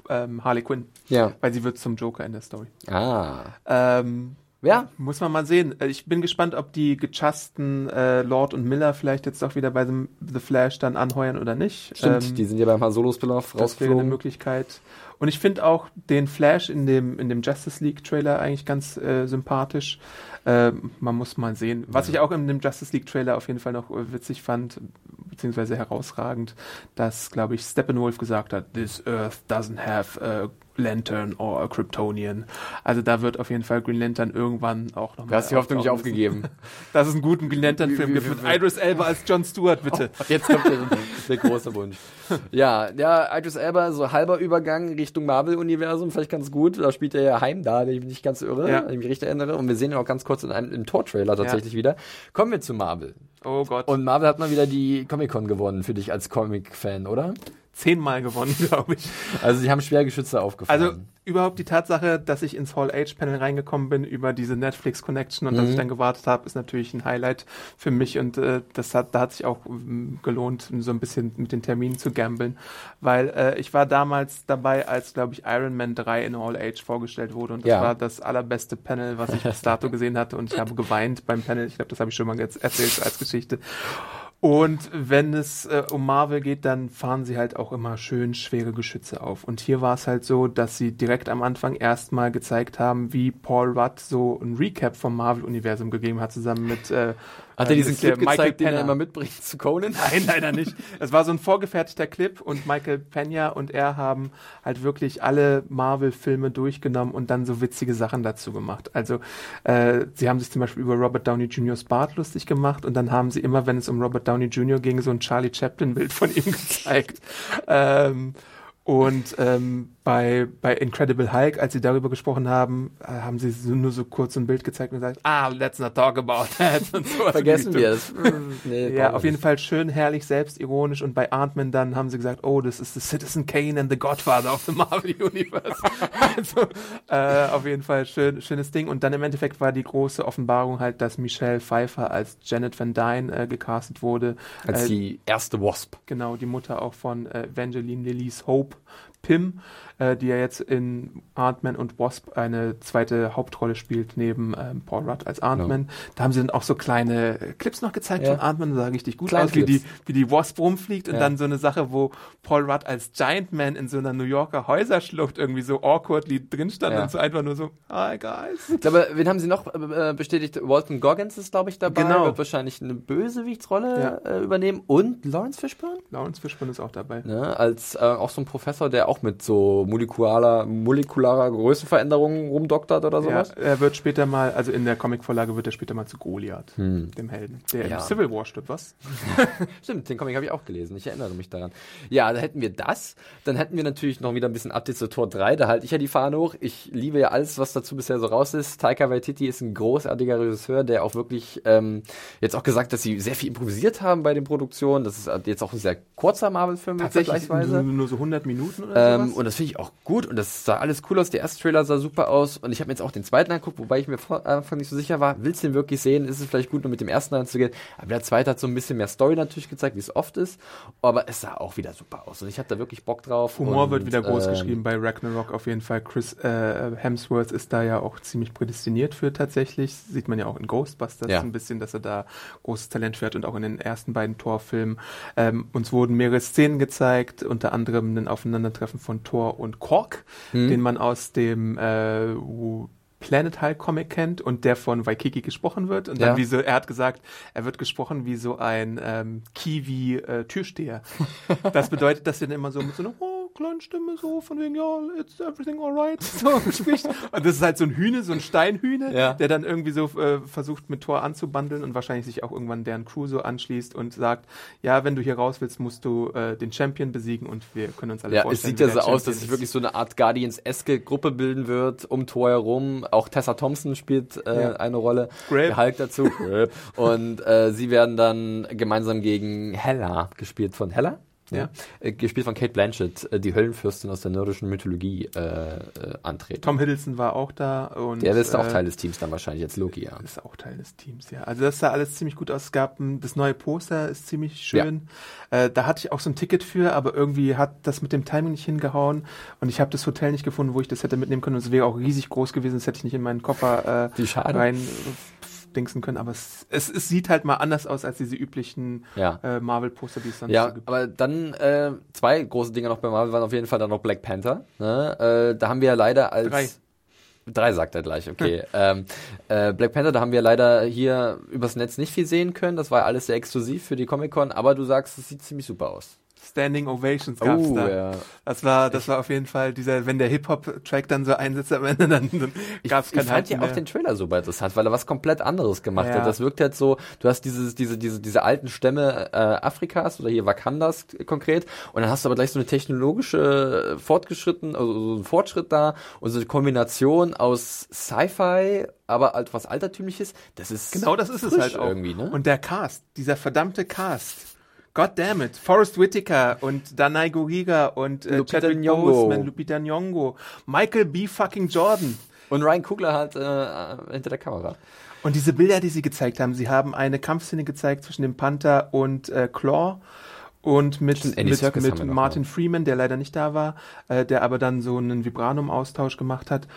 ähm, Harley Quinn, Ja. weil sie wird zum Joker in der Story. Ah. Ähm, Ja. Muss man mal sehen. Ich bin gespannt, ob die gechusten äh, Lord und Miller vielleicht jetzt doch wieder bei The, Flash dann anheuern oder nicht. Stimmt, Ähm, die sind ja beim Han Solo Spin-off das wäre eine rausgeflogen. Möglichkeit. Und ich finde auch den Flash in dem, in dem Justice League Trailer eigentlich ganz äh, sympathisch. Ähm, man muss mal sehen. Was ich auch in dem Justice League Trailer auf jeden Fall noch äh, witzig fand, beziehungsweise herausragend, dass, glaube ich, Steppenwolf gesagt hat, this Earth doesn't have a Lantern or a Kryptonian. Also da wird auf jeden Fall Green Lantern irgendwann auch noch Du hast die Hoffnung nicht aufgegeben. <laughs> Dass es einen guten Green Lantern Film Wie- wie- gibt mit Idris Elba als John Stewart, bitte. <laughs> Jetzt kommt der, der große Wunsch. Ja, ja, Idris Elba, so halber Übergang Richtung Marvel-Universum, vielleicht ganz gut. Da spielt er ja Heim da, wenn ich mich nicht ganz irre, Ja. wenn ich mich richtig erinnere. Und wir sehen ihn auch ganz kurz in einem im Tor-Trailer tatsächlich wieder. Kommen wir zu Marvel. Oh Gott. Und Marvel hat mal wieder die Comic-Con gewonnen für dich als Comic-Fan, oder? Zehnmal gewonnen, <laughs> glaube ich. Also sie haben Schwergeschütze aufgefahren. Also überhaupt die Tatsache, dass ich ins Hall Age Panel reingekommen bin über diese Netflix Connection und dass Mhm. ich dann gewartet habe, ist natürlich ein Highlight für mich und äh, das hat, da hat sich auch ähm, gelohnt, so ein bisschen mit den Terminen zu gambeln, weil äh, ich war damals dabei, als glaube ich Iron Man 3 in Hall Age vorgestellt wurde und das Ja. war das allerbeste Panel, was ich bis dato gesehen hatte und ich habe <laughs> geweint beim Panel. Ich glaube, das habe ich schon mal jetzt erzählt als Geschichte. Und wenn es äh, um Marvel geht, dann fahren sie halt auch immer schön schwere Geschütze auf. Und hier war es halt so, dass sie direkt am Anfang erstmal gezeigt haben, wie Paul Rudd so ein Recap vom Marvel-Universum gegeben hat, zusammen mit äh, hat er äh, diesen der Clip gezeigt, den er immer mitbringt zu Conan? <laughs> Nein, leider nicht. Es war so ein vorgefertigter Clip und Michael Pena und er haben halt wirklich alle Marvel-Filme durchgenommen und dann so witzige Sachen dazu gemacht. Also äh, sie haben sich zum Beispiel über Robert Downey Jr.'s Bart lustig gemacht und dann haben sie immer, wenn es um Robert Downey Jr. ging, so ein Charlie Chaplin-Bild von ihm <laughs> gezeigt. ähm, und ähm, bei, bei Incredible Hulk, als sie darüber gesprochen haben, äh, haben sie nur so kurz ein Bild gezeigt und gesagt, ah, let's not talk about <laughs> that. Und sowas Vergessen wir das. <laughs> Nee, Ja, auf jeden. Fall schön, herrlich, selbstironisch. Und bei Ant-Man dann haben sie gesagt, oh, das ist the Citizen Kane and the Godfather of the Marvel Universe. <laughs> also, äh, auf jeden Fall schön, schönes Ding. Und dann im Endeffekt war die große Offenbarung halt, dass Michelle Pfeiffer als Janet Van Dyne äh, gecastet wurde. Als äh, die erste Wasp. Genau, die Mutter auch von äh, Evangeline Lilly's Hope Pym, äh, die ja jetzt in Ant-Man und Wasp eine zweite Hauptrolle spielt, neben ähm, Paul Rudd als Ant-Man. Da haben sie dann auch so kleine äh, Clips noch gezeigt Ja. von Ant-Man, da sah richtig gut Kleine aus, wie die, wie die Wasp rumfliegt und Ja. dann so eine Sache, wo Paul Rudd als Giant Man in so einer New Yorker Häuserschlucht irgendwie so awkwardly drin stand Ja. und so einfach nur so, hi guys. Ich glaube, wen haben sie noch äh, bestätigt? Walton Goggins ist, glaube ich, dabei. Genau. Wird wahrscheinlich eine Bösewichtsrolle äh, übernehmen. Und Lawrence Fishburne? Lawrence Fishburne ist auch dabei. Ne, als äh, auch so ein Professor, der auch mit so molekularer, molekularer Größenveränderungen rumdoktert oder Ja, sowas. er wird später mal, also in der Comicvorlage wird er später mal zu Goliath, dem Helden, der Hm. Ja. im Civil War stirbt, was? <laughs> Stimmt, den Comic habe ich auch gelesen. Ich erinnere mich daran. Ja, da hätten wir das. Dann hätten wir natürlich noch wieder ein bisschen Updates zu Tor 3. Da halte ich ja die Fahne hoch. Ich liebe ja alles, was dazu bisher so raus ist. Taika Waititi ist ein großartiger Regisseur, der auch wirklich ähm, jetzt auch gesagt, dass sie sehr viel improvisiert haben bei den Produktionen. Das ist jetzt auch ein sehr kurzer Marvel-Film Tatsächlich vergleichsweise. nur, nur so 100 Minuten oder Ähm, sowas. und das finde ich auch gut und das sah alles cool aus. Der erste Trailer sah super aus und ich habe mir jetzt auch den zweiten angeguckt, wobei ich mir vor Anfang nicht so sicher war, willst du den wirklich sehen? Ist es vielleicht gut, nur mit dem ersten reinzugehen? Aber der zweite hat so ein bisschen mehr Story natürlich gezeigt, wie es oft ist, aber es sah auch wieder super aus und ich hatte da wirklich Bock drauf. Humor und, wird wieder groß ähm, geschrieben bei Ragnarok auf jeden Fall. Chris äh, Hemsworth ist da ja auch ziemlich prädestiniert für tatsächlich. Sieht man ja auch in Ghostbusters Ja. ein bisschen, dass er da großes Talent für hat und auch in den ersten beiden Torfilmen. Ähm, uns wurden mehrere Szenen gezeigt, unter anderem ein Aufeinandertreffen von Thor und Kork, Hm. den man aus dem äh, Planet Hulk Comic kennt und der von Waikiki gesprochen wird. Und dann Ja. wie so, er hat gesagt, er wird gesprochen wie so ein ähm, Kiwi äh. <laughs> Das bedeutet, dass er dann immer so mit so einer oh, kleinen Stimme so von wegen, ja, it's everything alright, <laughs> so spricht. Und das ist halt so ein Hühne, so ein Steinhühne, Ja. der dann irgendwie so äh, versucht mit Thor anzubandeln und wahrscheinlich sich auch irgendwann deren Crew so anschließt und sagt, ja, wenn du hier raus willst, musst du äh, den Champion besiegen und wir können uns alle Ja, es vorstellen. sieht wie ja so aus, dass sich wirklich so eine Art Guardians-eske Gruppe bilden wird, um Thor herum. Auch Tessa Thompson spielt äh, Ja. eine Rolle. Grape. Der Hulk dazu. Und äh, sie werden dann gemeinsam gegen Hela, gespielt von Hela? Ja. Äh, gespielt von Kate Blanchett, äh, die Höllenfürstin aus der nordischen Mythologie, äh, äh, antreten. Tom Hiddleston war auch da und Der ist auch äh, Teil des Teams dann wahrscheinlich jetzt Loki, ja. ist auch Teil des Teams, ja. Also das sah alles ziemlich gut aus. Es gab ein, das neue Poster ist ziemlich schön. Äh, da hatte ich auch so ein Ticket für, aber irgendwie hat das mit dem Timing nicht hingehauen und ich habe das Hotel nicht gefunden, wo ich das hätte mitnehmen können. Und es wäre auch riesig groß gewesen, das hätte ich nicht in meinen Koffer äh, Wie schade. rein dingsen können. Aber es, es, es sieht halt mal anders aus als diese üblichen Ja. äh, Marvel-Poster, die es sonst so Ja, gibt. aber dann äh, zwei große Dinge noch bei Marvel waren auf jeden Fall dann noch Black Panther. Ne? Äh, da haben wir ja leider als Drei. Drei sagt er gleich, okay. <laughs> ähm, äh, Black Panther, da haben wir leider hier übers Netz nicht viel sehen können. Das war alles sehr exklusiv für die Comic-Con, aber du sagst, es sieht ziemlich super aus. Standing Ovations gab's Oh, da. ja. Das war, das war auf jeden Fall dieser, wenn der Hip-Hop-Track dann so einsetzt am Ende, dann, dann Ich, gab's ich kein fand Halten ja auch den Trailer super interessant, weil er was komplett anderes gemacht Ja. hat. Das wirkt halt so, du hast dieses, diese, diese, diese alten Stämme äh, Afrikas oder hier Wakandas konkret und dann hast du aber gleich so eine technologische äh, Fortgeschritten, also so einen Fortschritt da und so eine Kombination aus Sci-Fi, aber halt was Altertümliches. Das ist Genau das ist es halt auch. irgendwie, ne? Und der Cast, dieser verdammte Cast. God damn it. Forrest Whitaker und Danai Gurira und äh, Lupita Chadwick Nyong'o. Boseman, Lupita Nyong'o, Michael B. fucking Jordan. Und Ryan Coogler halt äh, hinter der Kamera. Und diese Bilder, die sie gezeigt haben, sie haben eine Kampfszene gezeigt zwischen dem Panther und äh, Claw und mit, Stimmt, mit, mit Martin. Freeman, der leider nicht da war, äh, der aber dann so einen Vibranum-Austausch gemacht hat.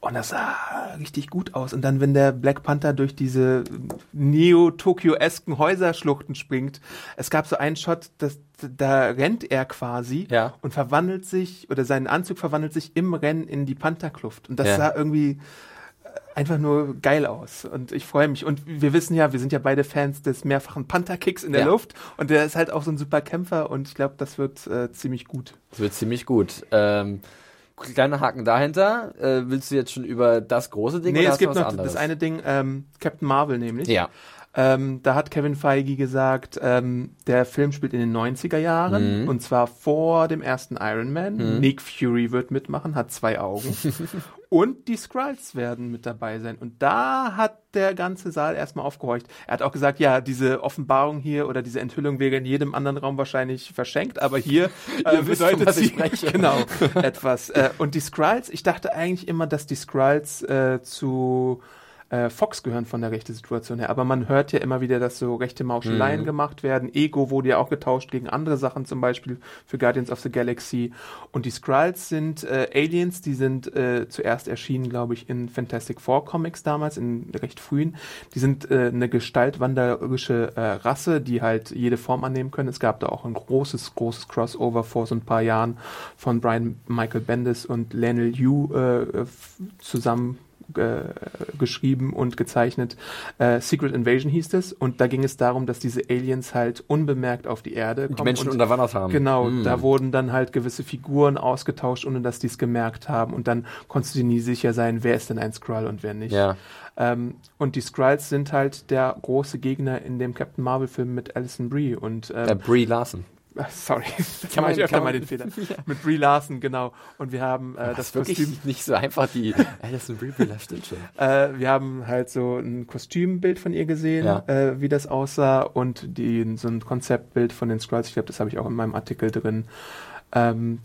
Und das sah richtig gut aus. Und dann, wenn der Black Panther durch diese neo-Tokio-esken Häuserschluchten springt, es gab so einen Shot, das, da rennt er quasi Ja. und verwandelt sich, oder sein Anzug verwandelt sich im Rennen in die Pantherkluft. Und das Ja. sah irgendwie einfach nur geil aus. Und ich freue mich. Und wir wissen ja, wir sind ja beide Fans des mehrfachen Panther-Kicks in der Ja. Luft. Und der ist halt auch so ein super Kämpfer. Und ich glaube, das wird äh, ziemlich gut. Das wird ziemlich gut. Ähm, kleiner Haken dahinter. Äh, willst du jetzt schon über das große Ding nee, oder es hast du gibt was noch anderes? das eine Ding, ähm, Captain Marvel nämlich. Ja. Ähm, da hat Kevin Feige gesagt, ähm, der Film spielt in den 90er Jahren Mhm. und zwar vor dem ersten Iron Man. Nick Fury wird mitmachen, hat zwei Augen. <laughs> und die Skrulls werden mit dabei sein. Und da hat der ganze Saal erstmal aufgehorcht. Er hat auch gesagt, ja, diese Offenbarung hier oder diese Enthüllung wäre in jedem anderen Raum wahrscheinlich verschenkt, aber hier <laughs> äh, bedeutet sie <laughs> genau etwas. Äh, und die Skrulls, ich dachte eigentlich immer, dass die Skrulls äh, zu äh, Fox gehören von der rechten Situation her. Aber man hört ja immer wieder, dass so rechte Mauscheleien Mhm. gemacht werden. Ego wurde ja auch getauscht gegen andere Sachen, zum Beispiel für Guardians of the Galaxy. Und die Skrulls sind äh, Aliens, die sind äh, zuerst erschienen, glaube ich, in Fantastic Four Comics damals, in recht frühen. Die sind äh, eine gestaltwanderische äh, Rasse, die halt jede Form annehmen können. Es gab da auch ein großes, großes Crossover vor so ein paar Jahren von Brian Michael Bendis und Lionel Yu äh, zusammen geschrieben und gezeichnet. Äh, Secret Invasion hieß es und da ging es darum, dass diese Aliens halt unbemerkt auf die Erde kommen. Die Menschen und unterwandert haben. Genau, Mm. da wurden dann halt gewisse Figuren ausgetauscht, ohne dass die es gemerkt haben und dann konntest du dir nie sicher sein, wer ist denn ein Skrull und wer nicht. Ja. Ähm, und die Skrulls sind halt der große Gegner in dem Captain Marvel Film mit Alison Brie und ähm, Äh, Brie Larson. <laughs> Sorry, da Kann man- ich öfter kann mal man- den Fehler. <laughs> Mit Brie Larson, genau. Und wir haben äh, Das das wirklich Kostüm, nicht so einfach, die <laughs> Alison Brie Brie stimmt schon. äh, wir haben halt so ein Kostümbild von ihr gesehen, Ja. äh, wie das aussah und die, so ein Konzeptbild von den Skrulls. Ich glaube, das habe ich auch in meinem Artikel drin. Ähm,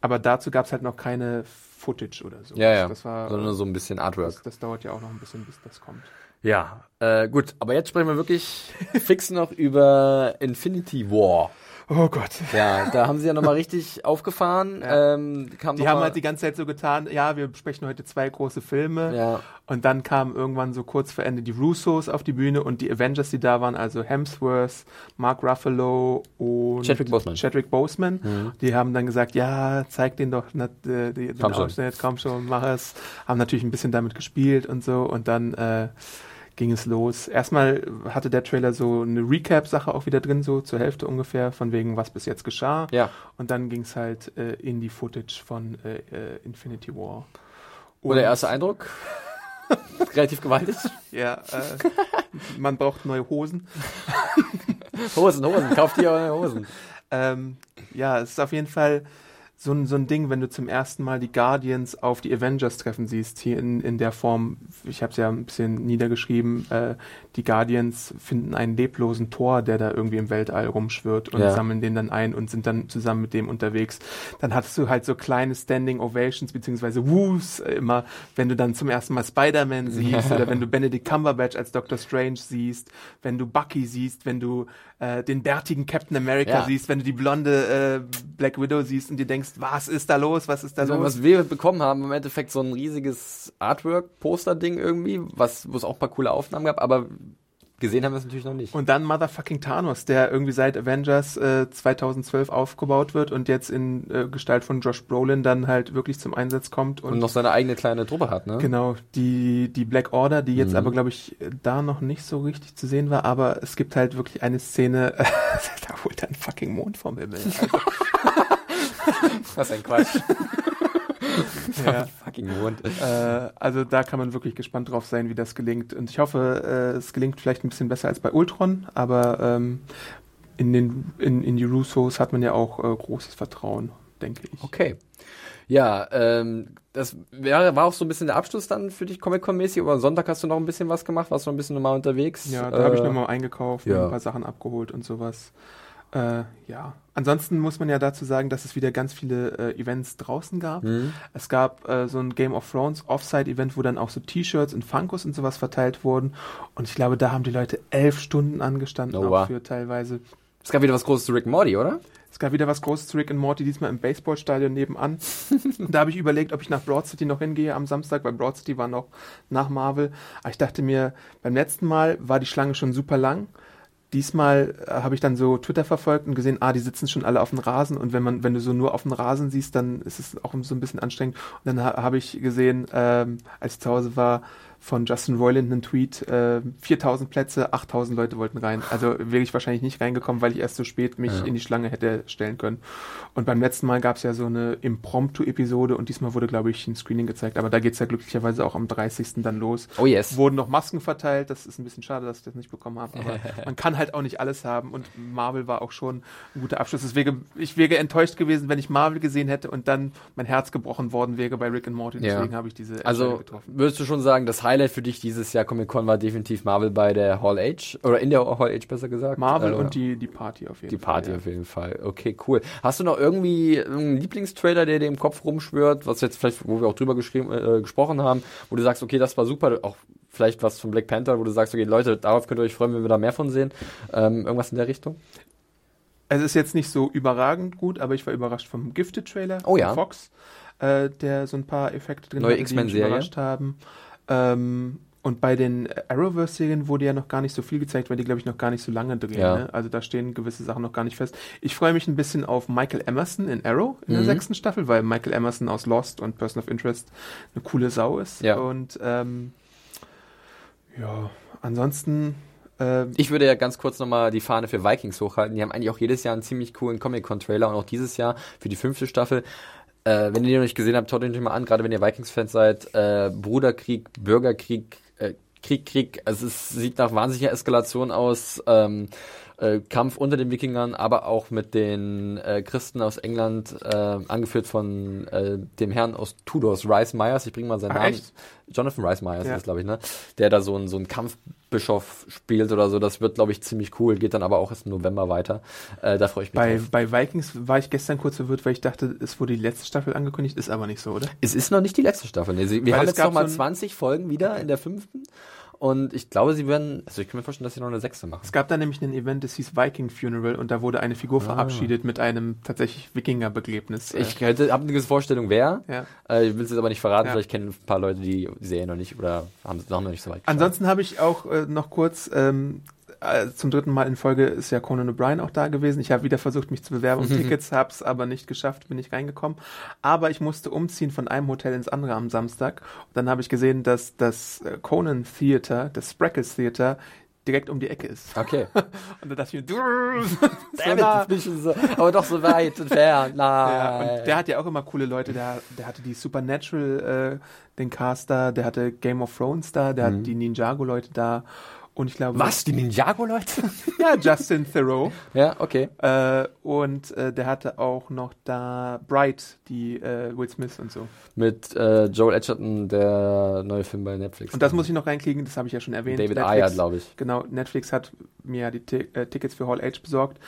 aber dazu gab es halt noch keine Footage oder so. Ja, ja. Das war, Sondern so ein bisschen Artwork. das, das dauert ja auch noch ein bisschen, bis das kommt. Ja, äh, gut. Aber jetzt sprechen wir wirklich fix noch über Infinity War. Oh Gott. Ja, da haben sie ja nochmal richtig aufgefahren. Ja. Ähm, kam Die haben mal, halt die ganze Zeit so getan, ja, wir besprechen heute zwei große Filme. Ja. Und dann kamen irgendwann so kurz vor Ende die Russos auf die Bühne und die Avengers, die da waren, also Hemsworth, Mark Ruffalo und Chadwick Boseman. Chadwick Boseman. Die haben dann gesagt, ja, zeig den doch na, äh, die, den Komm schon. Ausschnitt, komm schon, mach es. Haben natürlich ein bisschen damit gespielt und so und dann äh, ging es los. Erstmal hatte der Trailer so eine Recap-Sache auch wieder drin, so zur Hälfte ungefähr, von wegen, was bis jetzt geschah. Ja. Und dann ging es halt äh, in die Footage von äh, äh, Infinity War. Und der erste Eindruck? <laughs> Relativ gewaltig. Ja, äh, man braucht neue Hosen. <laughs> Hosen, Hosen, kauft ihr eure Hosen. <laughs> Ähm, ja, es ist auf jeden Fall so ein, so ein Ding, wenn du zum ersten Mal die Guardians auf die Avengers treffen siehst, hier in, in der Form, ich habe es ja ein bisschen niedergeschrieben, äh, die Guardians finden einen leblosen Tor, der da irgendwie im Weltall rumschwirrt und Ja. sammeln den dann ein und sind dann zusammen mit dem unterwegs. Dann hattest du halt so kleine Standing Ovations beziehungsweise Woos immer, wenn du dann zum ersten Mal Spider-Man siehst <laughs> oder wenn du Benedict Cumberbatch als Doctor Strange siehst, wenn du Bucky siehst, wenn du äh, den bärtigen Captain America Ja. siehst, wenn du die blonde äh, Black Widow siehst und dir denkst, was ist da los, was ist da Also, los? was wir bekommen haben, im Endeffekt so ein riesiges Artwork-Poster-Ding irgendwie, was, wo es auch ein paar coole Aufnahmen gab, aber gesehen haben wir es natürlich noch nicht. Und dann Motherfucking Thanos, der irgendwie seit Avengers äh, 2012 aufgebaut wird und jetzt in äh, Gestalt von Josh Brolin dann halt wirklich zum Einsatz kommt. Und, Und noch seine eigene kleine Truppe hat, ne? genau, die, die Black Order, die jetzt Mhm. aber, glaube ich, da noch nicht so richtig zu sehen war, aber es gibt halt wirklich eine Szene, <laughs> da holt er einen fucking Mond vom Himmel. Also, <laughs> <laughs> Was ein Quatsch. <laughs> ja. Fucking Mond. Äh, also da kann man wirklich gespannt drauf sein, wie das gelingt. Und ich hoffe, äh, es gelingt vielleicht ein bisschen besser als bei Ultron, aber ähm, in, den, in, in die Russos hat man ja auch äh, großes Vertrauen, denke ich. Okay. Ja, ähm, das wäre, war auch so ein bisschen der Abschluss dann für dich Comic-Con-mäßig, aber am Sonntag hast du noch ein bisschen was gemacht, warst du noch ein bisschen normal unterwegs. Ja, da habe ich Äh, nochmal eingekauft, ja. ein paar Sachen abgeholt und sowas. Äh, ja. Ansonsten muss man ja dazu sagen, dass es wieder ganz viele äh, Events draußen gab. Mhm. Es gab äh, so ein Game of Thrones Offside-Event, wo dann auch so T-Shirts und Funkos und sowas verteilt wurden. Und ich glaube, da haben die Leute elf Stunden angestanden, Oh, wow. für teilweise. Es gab wieder was Großes zu Rick Morty, oder? Es gab wieder was Großes zu Rick and Morty, diesmal im Baseballstadion nebenan. <laughs> da habe ich überlegt, ob ich nach Broad City noch hingehe am Samstag, weil Broad City war noch nach Marvel. Aber ich dachte mir, beim letzten Mal war die Schlange schon super lang. Diesmal äh, habe ich dann so Twitter verfolgt und gesehen, ah, die sitzen schon alle auf dem Rasen und wenn man, wenn du so nur auf dem Rasen siehst, dann ist es auch so ein bisschen anstrengend. Und dann ha habe ich gesehen, ähm, als ich zu Hause war, von Justin Roiland einen Tweet, äh, 4000 Plätze, 8000 Leute wollten rein. Also wäre ich wahrscheinlich nicht reingekommen, weil ich erst so spät mich Ja. in die Schlange hätte stellen können. Und beim letzten Mal gab es ja so eine Impromptu-Episode und diesmal wurde, glaube ich, ein Screening gezeigt. Aber da geht's ja glücklicherweise auch am 30. dann los. Oh yes. Wurden noch Masken verteilt. Das ist ein bisschen schade, dass ich das nicht bekommen habe. Aber <laughs> man kann halt auch nicht alles haben. Und Marvel war auch schon ein guter Abschluss. Deswegen, ich wäre enttäuscht gewesen, wenn ich Marvel gesehen hätte und dann mein Herz gebrochen worden wäre bei Rick and Morty. Ja. Deswegen habe ich diese Also Entscheidung getroffen. würdest du schon sagen, das Highlight für dich dieses Jahr Comic-Con war definitiv Marvel bei der Hall H oder in der Hall H besser gesagt? Marvel Äh, und die, die Party auf jeden Die Fall. Party ja. auf jeden Fall. Okay, cool. Hast du noch irgendwie einen Lieblingstrailer, der dir im Kopf rumschwört, was jetzt vielleicht, wo wir auch drüber geschrieben, äh, gesprochen haben, wo du sagst, okay, das war super, auch vielleicht was von Black Panther, wo du sagst, okay, Leute, darauf könnt ihr euch freuen, wenn wir da mehr von sehen. Ähm, irgendwas in der Richtung? Es ist jetzt nicht so überragend gut, aber ich war überrascht vom Gifted-Trailer Oh ja. von Fox, äh, der so ein paar Effekte drin Neue hatte, die mich überrascht haben. Ähm, und bei den Arrowverse-Serien wurde ja noch gar nicht so viel gezeigt, weil die, glaube ich, noch gar nicht so lange drehen. Ja. Ne? Also da stehen gewisse Sachen noch gar nicht fest. Ich freue mich ein bisschen auf Michael Emerson in Arrow in der Mhm. sechsten Staffel, weil Michael Emerson aus Lost und Person of Interest eine coole Sau ist. Ja. Und ähm, ja, ansonsten äh, Ich würde ja ganz kurz nochmal die Fahne für Vikings hochhalten. Die haben eigentlich auch jedes Jahr einen ziemlich coolen Comic-Con-Trailer und auch dieses Jahr für die fünfte Staffel. Äh, wenn ihr den noch nicht gesehen habt, schaut ihn euch mal an, gerade wenn ihr Vikings-Fans seid. Äh, Bruderkrieg, Bürgerkrieg, äh, Krieg, Krieg. Also es sieht nach wahnsinniger Eskalation aus. Ähm, äh, Kampf unter den Wikingern, aber auch mit den äh, Christen aus England, äh, angeführt von äh, dem Herrn aus Tudors, Rice Myers. Ich bringe mal seinen Ach, Namen. echt? Jonathan Rice Myers Ja. ist, glaube ich, ne? Der da so ein so ein Kampfbischof spielt oder so. Das wird, glaube ich, ziemlich cool. Geht dann aber auch erst im November weiter. Äh, da freue ich mich Bei, drauf. bei Vikings war ich gestern kurz verwirrt, weil ich dachte, es wurde die letzte Staffel angekündigt, ist aber nicht so, oder? Es ist noch nicht die letzte Staffel. Nee, sie, wir Weil haben jetzt gab noch mal so ein- 20 Folgen wieder in der fünften. Und ich glaube, sie werden, also ich kann mir vorstellen, dass sie noch eine sechste machen. Es gab da nämlich ein Event, das hieß Viking Funeral und da wurde eine Figur verabschiedet mit einem tatsächlich Wikinger-Begräbnis. Ich hätte, habe eine gewisse Vorstellung, wer. ja. Äh, ich will es jetzt aber nicht verraten, Ja. vielleicht kennen ein paar Leute die Serie noch nicht oder haben es noch nicht so weit geschafft. Ansonsten habe ich auch äh, noch kurz ähm, äh, zum dritten Mal in Folge ist ja Conan O'Brien auch da gewesen. Ich habe wieder versucht, mich zu bewerben um Tickets, habe es aber nicht geschafft, bin nicht reingekommen. Aber ich musste umziehen von einem Hotel ins andere am Samstag. Und dann habe ich gesehen, dass das äh, Conan Theater, das Spreckles Theater, direkt um die Ecke ist. Okay. <laughs> Und da dachte ich mir, Damn it, so, aber doch so weit entfernt. <laughs> Ja, Nein. und der hat ja auch immer coole Leute. Der, der hatte die Supernatural, äh, den Cast da, der hatte Game of Thrones da, der hat die Ninjago-Leute da. Und ich glaube. Was? Die Ninjago-Leute? <laughs> Ja, Justin Theroux. <laughs> ja, okay. Äh, und äh, der hatte auch noch da Bright, die äh, Will Smith und so. Mit äh, Joel Edgerton, der neue Film bei Netflix. Und das muss ich noch reinkriegen, das habe ich ja schon erwähnt. David Netflix- Ayer, glaube ich. Genau, Netflix hat mir ja die Ti äh, Tickets für Hall H besorgt.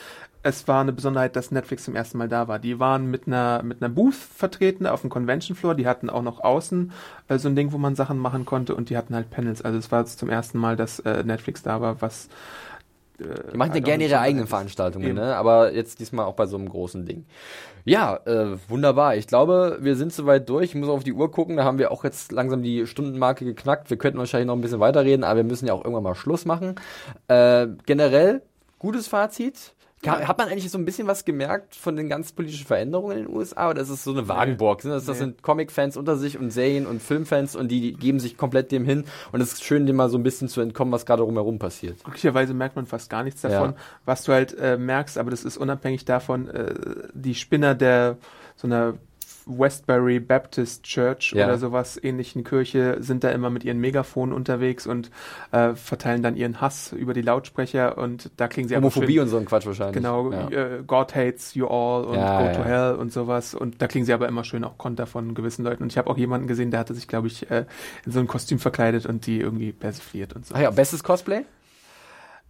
Es war eine Besonderheit, dass Netflix zum ersten Mal da war. Die waren mit einer, mit einer Booth vertreten auf dem Convention Floor. Die hatten auch noch außen äh, so ein Ding, wo man Sachen machen konnte und die hatten halt Panels. Also es war jetzt zum ersten Mal, dass äh, Netflix da war, was äh, Die machen ja halt gerne ihre eigenen. Veranstaltungen, Eben. ne? aber jetzt diesmal auch bei so einem großen Ding. Ja, äh, wunderbar. Ich glaube, wir sind soweit durch. Ich muss auf die Uhr gucken. Da haben wir auch jetzt langsam die Stundenmarke geknackt. Wir könnten wahrscheinlich noch ein bisschen weiterreden, aber wir müssen ja auch irgendwann mal Schluss machen. Äh, generell, gutes Fazit. Hat man eigentlich so ein bisschen was gemerkt von den ganz politischen Veränderungen in den USA oder ist es so eine Wagenburg? Sind Das, das Nee. sind Comic-Fans unter sich und Serien- und Filmfans und die, die geben sich komplett dem hin und es ist schön, dem mal so ein bisschen zu entkommen, was gerade rumherum passiert. Glücklicherweise merkt man fast gar nichts davon. Ja. Was du halt äh, merkst, aber das ist unabhängig davon, äh, die Spinner der so einer Westbury Baptist Church Ja. oder sowas ähnlichen Kirche sind da immer mit ihren Megafonen unterwegs und äh, verteilen dann ihren Hass über die Lautsprecher und da klingen sie aber Homophobie schön, und so ein Quatsch wahrscheinlich. Genau, Ja. äh, God hates you all und Ja, go to hell und sowas. Und da klingen sie aber immer schön auch Konter von gewissen Leuten. Und ich habe auch jemanden gesehen, der hatte sich, glaube ich, äh, in so ein Kostüm verkleidet und die irgendwie persifliert und so. Ach ja, bestes Cosplay?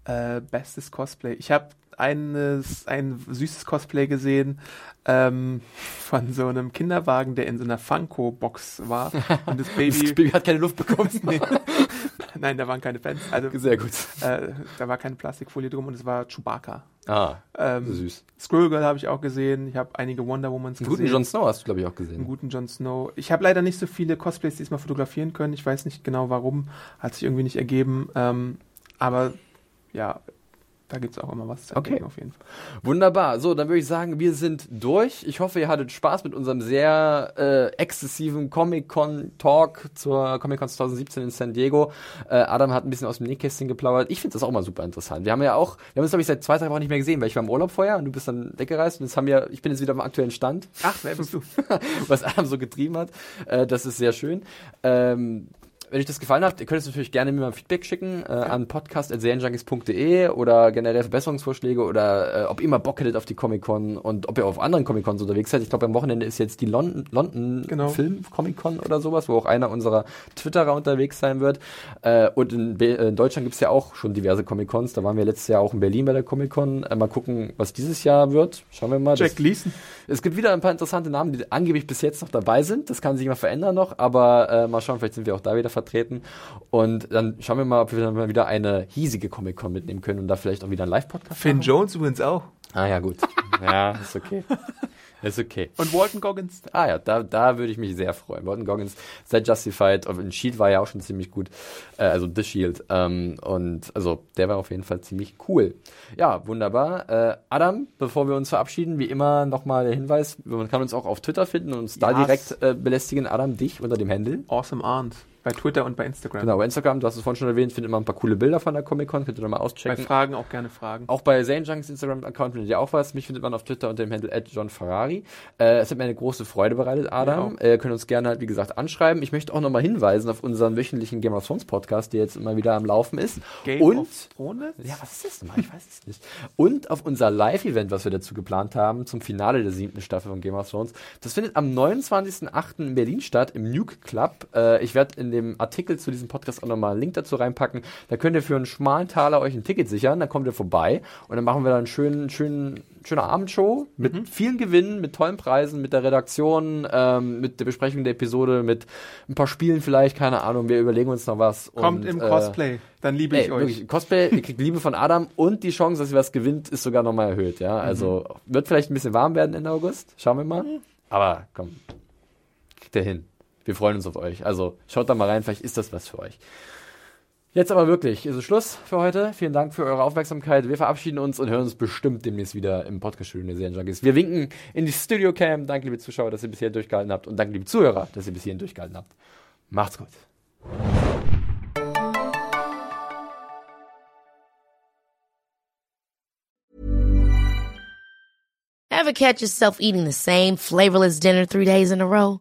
Äh, bestes Cosplay. Ich habe eines, ein süßes Cosplay gesehen ähm, von so einem Kinderwagen, der in so einer Funko-Box war. <laughs> Und das Das Baby. Baby hat keine Luft bekommen. <laughs> nee. Nein, da waren keine Fans. Also, Sehr gut. äh, da war keine Plastikfolie drum und es war Chewbacca. Ah, Ähm, süß. Squirrel habe ich auch gesehen. Ich habe einige Wonder Womans Einen gesehen. guten Jon Snow hast du, glaube ich, auch einen gesehen. guten Jon Snow. Ich habe leider nicht so viele Cosplays diesmal fotografieren können. Ich weiß nicht genau warum. Hat sich irgendwie nicht ergeben. Ähm, aber ja, da gibt es auch immer was zu Okay. auf jeden Fall. Wunderbar. So, dann würde ich sagen, wir sind durch. Ich hoffe, ihr hattet Spaß mit unserem sehr äh, exzessiven Comic-Con-Talk zur Comic-Con 2017 in San Diego. Äh, Adam hat ein bisschen aus dem Nähkästchen geplaudert. Ich finde das auch mal super interessant. Wir haben ja auch, wir haben uns, glaube ich, seit zwei, drei Wochen nicht mehr gesehen, weil ich war im Urlaub vorher und du bist dann weggereist und jetzt haben wir, ich bin jetzt wieder am aktuellen Stand. Ach, wer bist du? <laughs> was Adam so getrieben hat. Äh, das ist sehr schön. Ähm, wenn euch das gefallen hat, ihr könnt es natürlich gerne mir mal Feedback schicken äh, an podcast.serienjunkies.de oder generell Verbesserungsvorschläge oder äh, ob ihr mal Bock hättet auf die Comic-Con und ob ihr auf anderen Comic-Cons unterwegs seid. Ich glaube, am Wochenende ist jetzt die London, London Genau. Film Comic-Con oder sowas, wo auch einer unserer Twitterer unterwegs sein wird. Äh, und in, Be in Deutschland gibt es ja auch schon diverse Comic-Cons. Da waren wir letztes Jahr auch in Berlin bei der Comic-Con. Äh, mal gucken, was dieses Jahr wird. Schauen wir mal. Jack Gleason. es gibt wieder ein paar interessante Namen, die angeblich bis jetzt noch dabei sind. Das kann sich immer verändern noch, aber äh, mal schauen, vielleicht sind wir auch da wieder vertreten. Und dann schauen wir mal, ob wir dann mal wieder eine hiesige Comic-Con mitnehmen können und da vielleicht auch wieder einen Live-Podcast Finn machen. Jones übrigens auch. Ah ja, gut. <laughs> ja, ist okay. Ist okay. Und Walton Goggins. Ah ja, da, da würde ich mich sehr freuen. Morton Goggins, seit Justified, und Shield war ja auch schon ziemlich gut, äh, also The Shield. Ähm, und also der war auf jeden Fall ziemlich cool. Ja, wunderbar. Äh, Adam, bevor wir uns verabschieden, wie immer nochmal der Hinweis, man kann uns auch auf Twitter finden und uns da Yes. direkt äh, belästigen. Adam, dich unter dem Handle. Awesome Arndt. Bei Twitter und bei Instagram. Genau, bei Instagram, du hast es vorhin schon erwähnt, findet man ein paar coole Bilder von der Comic-Con, könnt ihr da mal Bei auschecken. Fragen auch gerne Fragen. Auch bei Zane Junks Instagram-Account findet ihr auch was. Mich findet man auf Twitter unter dem Handle @johnferrari. Äh, es hat mir eine große Freude bereitet, Adam. Mir Äh, könnt uns gerne halt, wie gesagt, anschreiben. Ich möchte auch nochmal hinweisen auf unseren wöchentlichen Game of Thrones Podcast, der jetzt immer wieder am Laufen ist. Game Und of Thrones? ja, was ist das nochmal? Ich weiß es nicht. Und auf unser Live-Event, was wir dazu geplant haben, zum Finale der siebten Staffel von Game of Thrones. Das findet am 29.08. in Berlin statt, im Nuke Club. Äh, ich werde in dem Artikel zu diesem Podcast auch nochmal einen Link dazu reinpacken. Da könnt ihr für einen schmalen Taler euch ein Ticket sichern, dann kommt ihr vorbei und dann machen wir da einen schönen, schönen, schöne Abendshow mit vielen Gewinnen, mit tollen Preisen, mit der Redaktion, ähm, mit der Besprechung der Episode, mit ein paar Spielen vielleicht, keine Ahnung. Wir überlegen uns noch was. Kommt und, im äh, Cosplay. Dann liebe Ey, ich euch. wirklich, Cosplay, ihr kriegt Liebe von Adam und die Chance, dass ihr was gewinnt, ist sogar nochmal erhöht, ja. Also wird vielleicht ein bisschen warm werden Ende August. Schauen wir mal. Aber komm, kriegt ihr hin. Wir freuen uns auf euch. Also schaut da mal rein, vielleicht ist das was für euch. Jetzt aber wirklich, ist es Schluss für heute. Vielen Dank für eure Aufmerksamkeit. Wir verabschieden uns und hören uns bestimmt demnächst wieder im Podcast-Studio der Serienjunkies. Wir winken in die Studio-Cam. Danke, liebe Zuschauer, dass ihr bis hierhin durchgehalten habt. Und danke, liebe Zuhörer, dass ihr bis hierhin durchgehalten habt. Macht's gut. Ever catch yourself eating the same flavorless dinner three days in a row?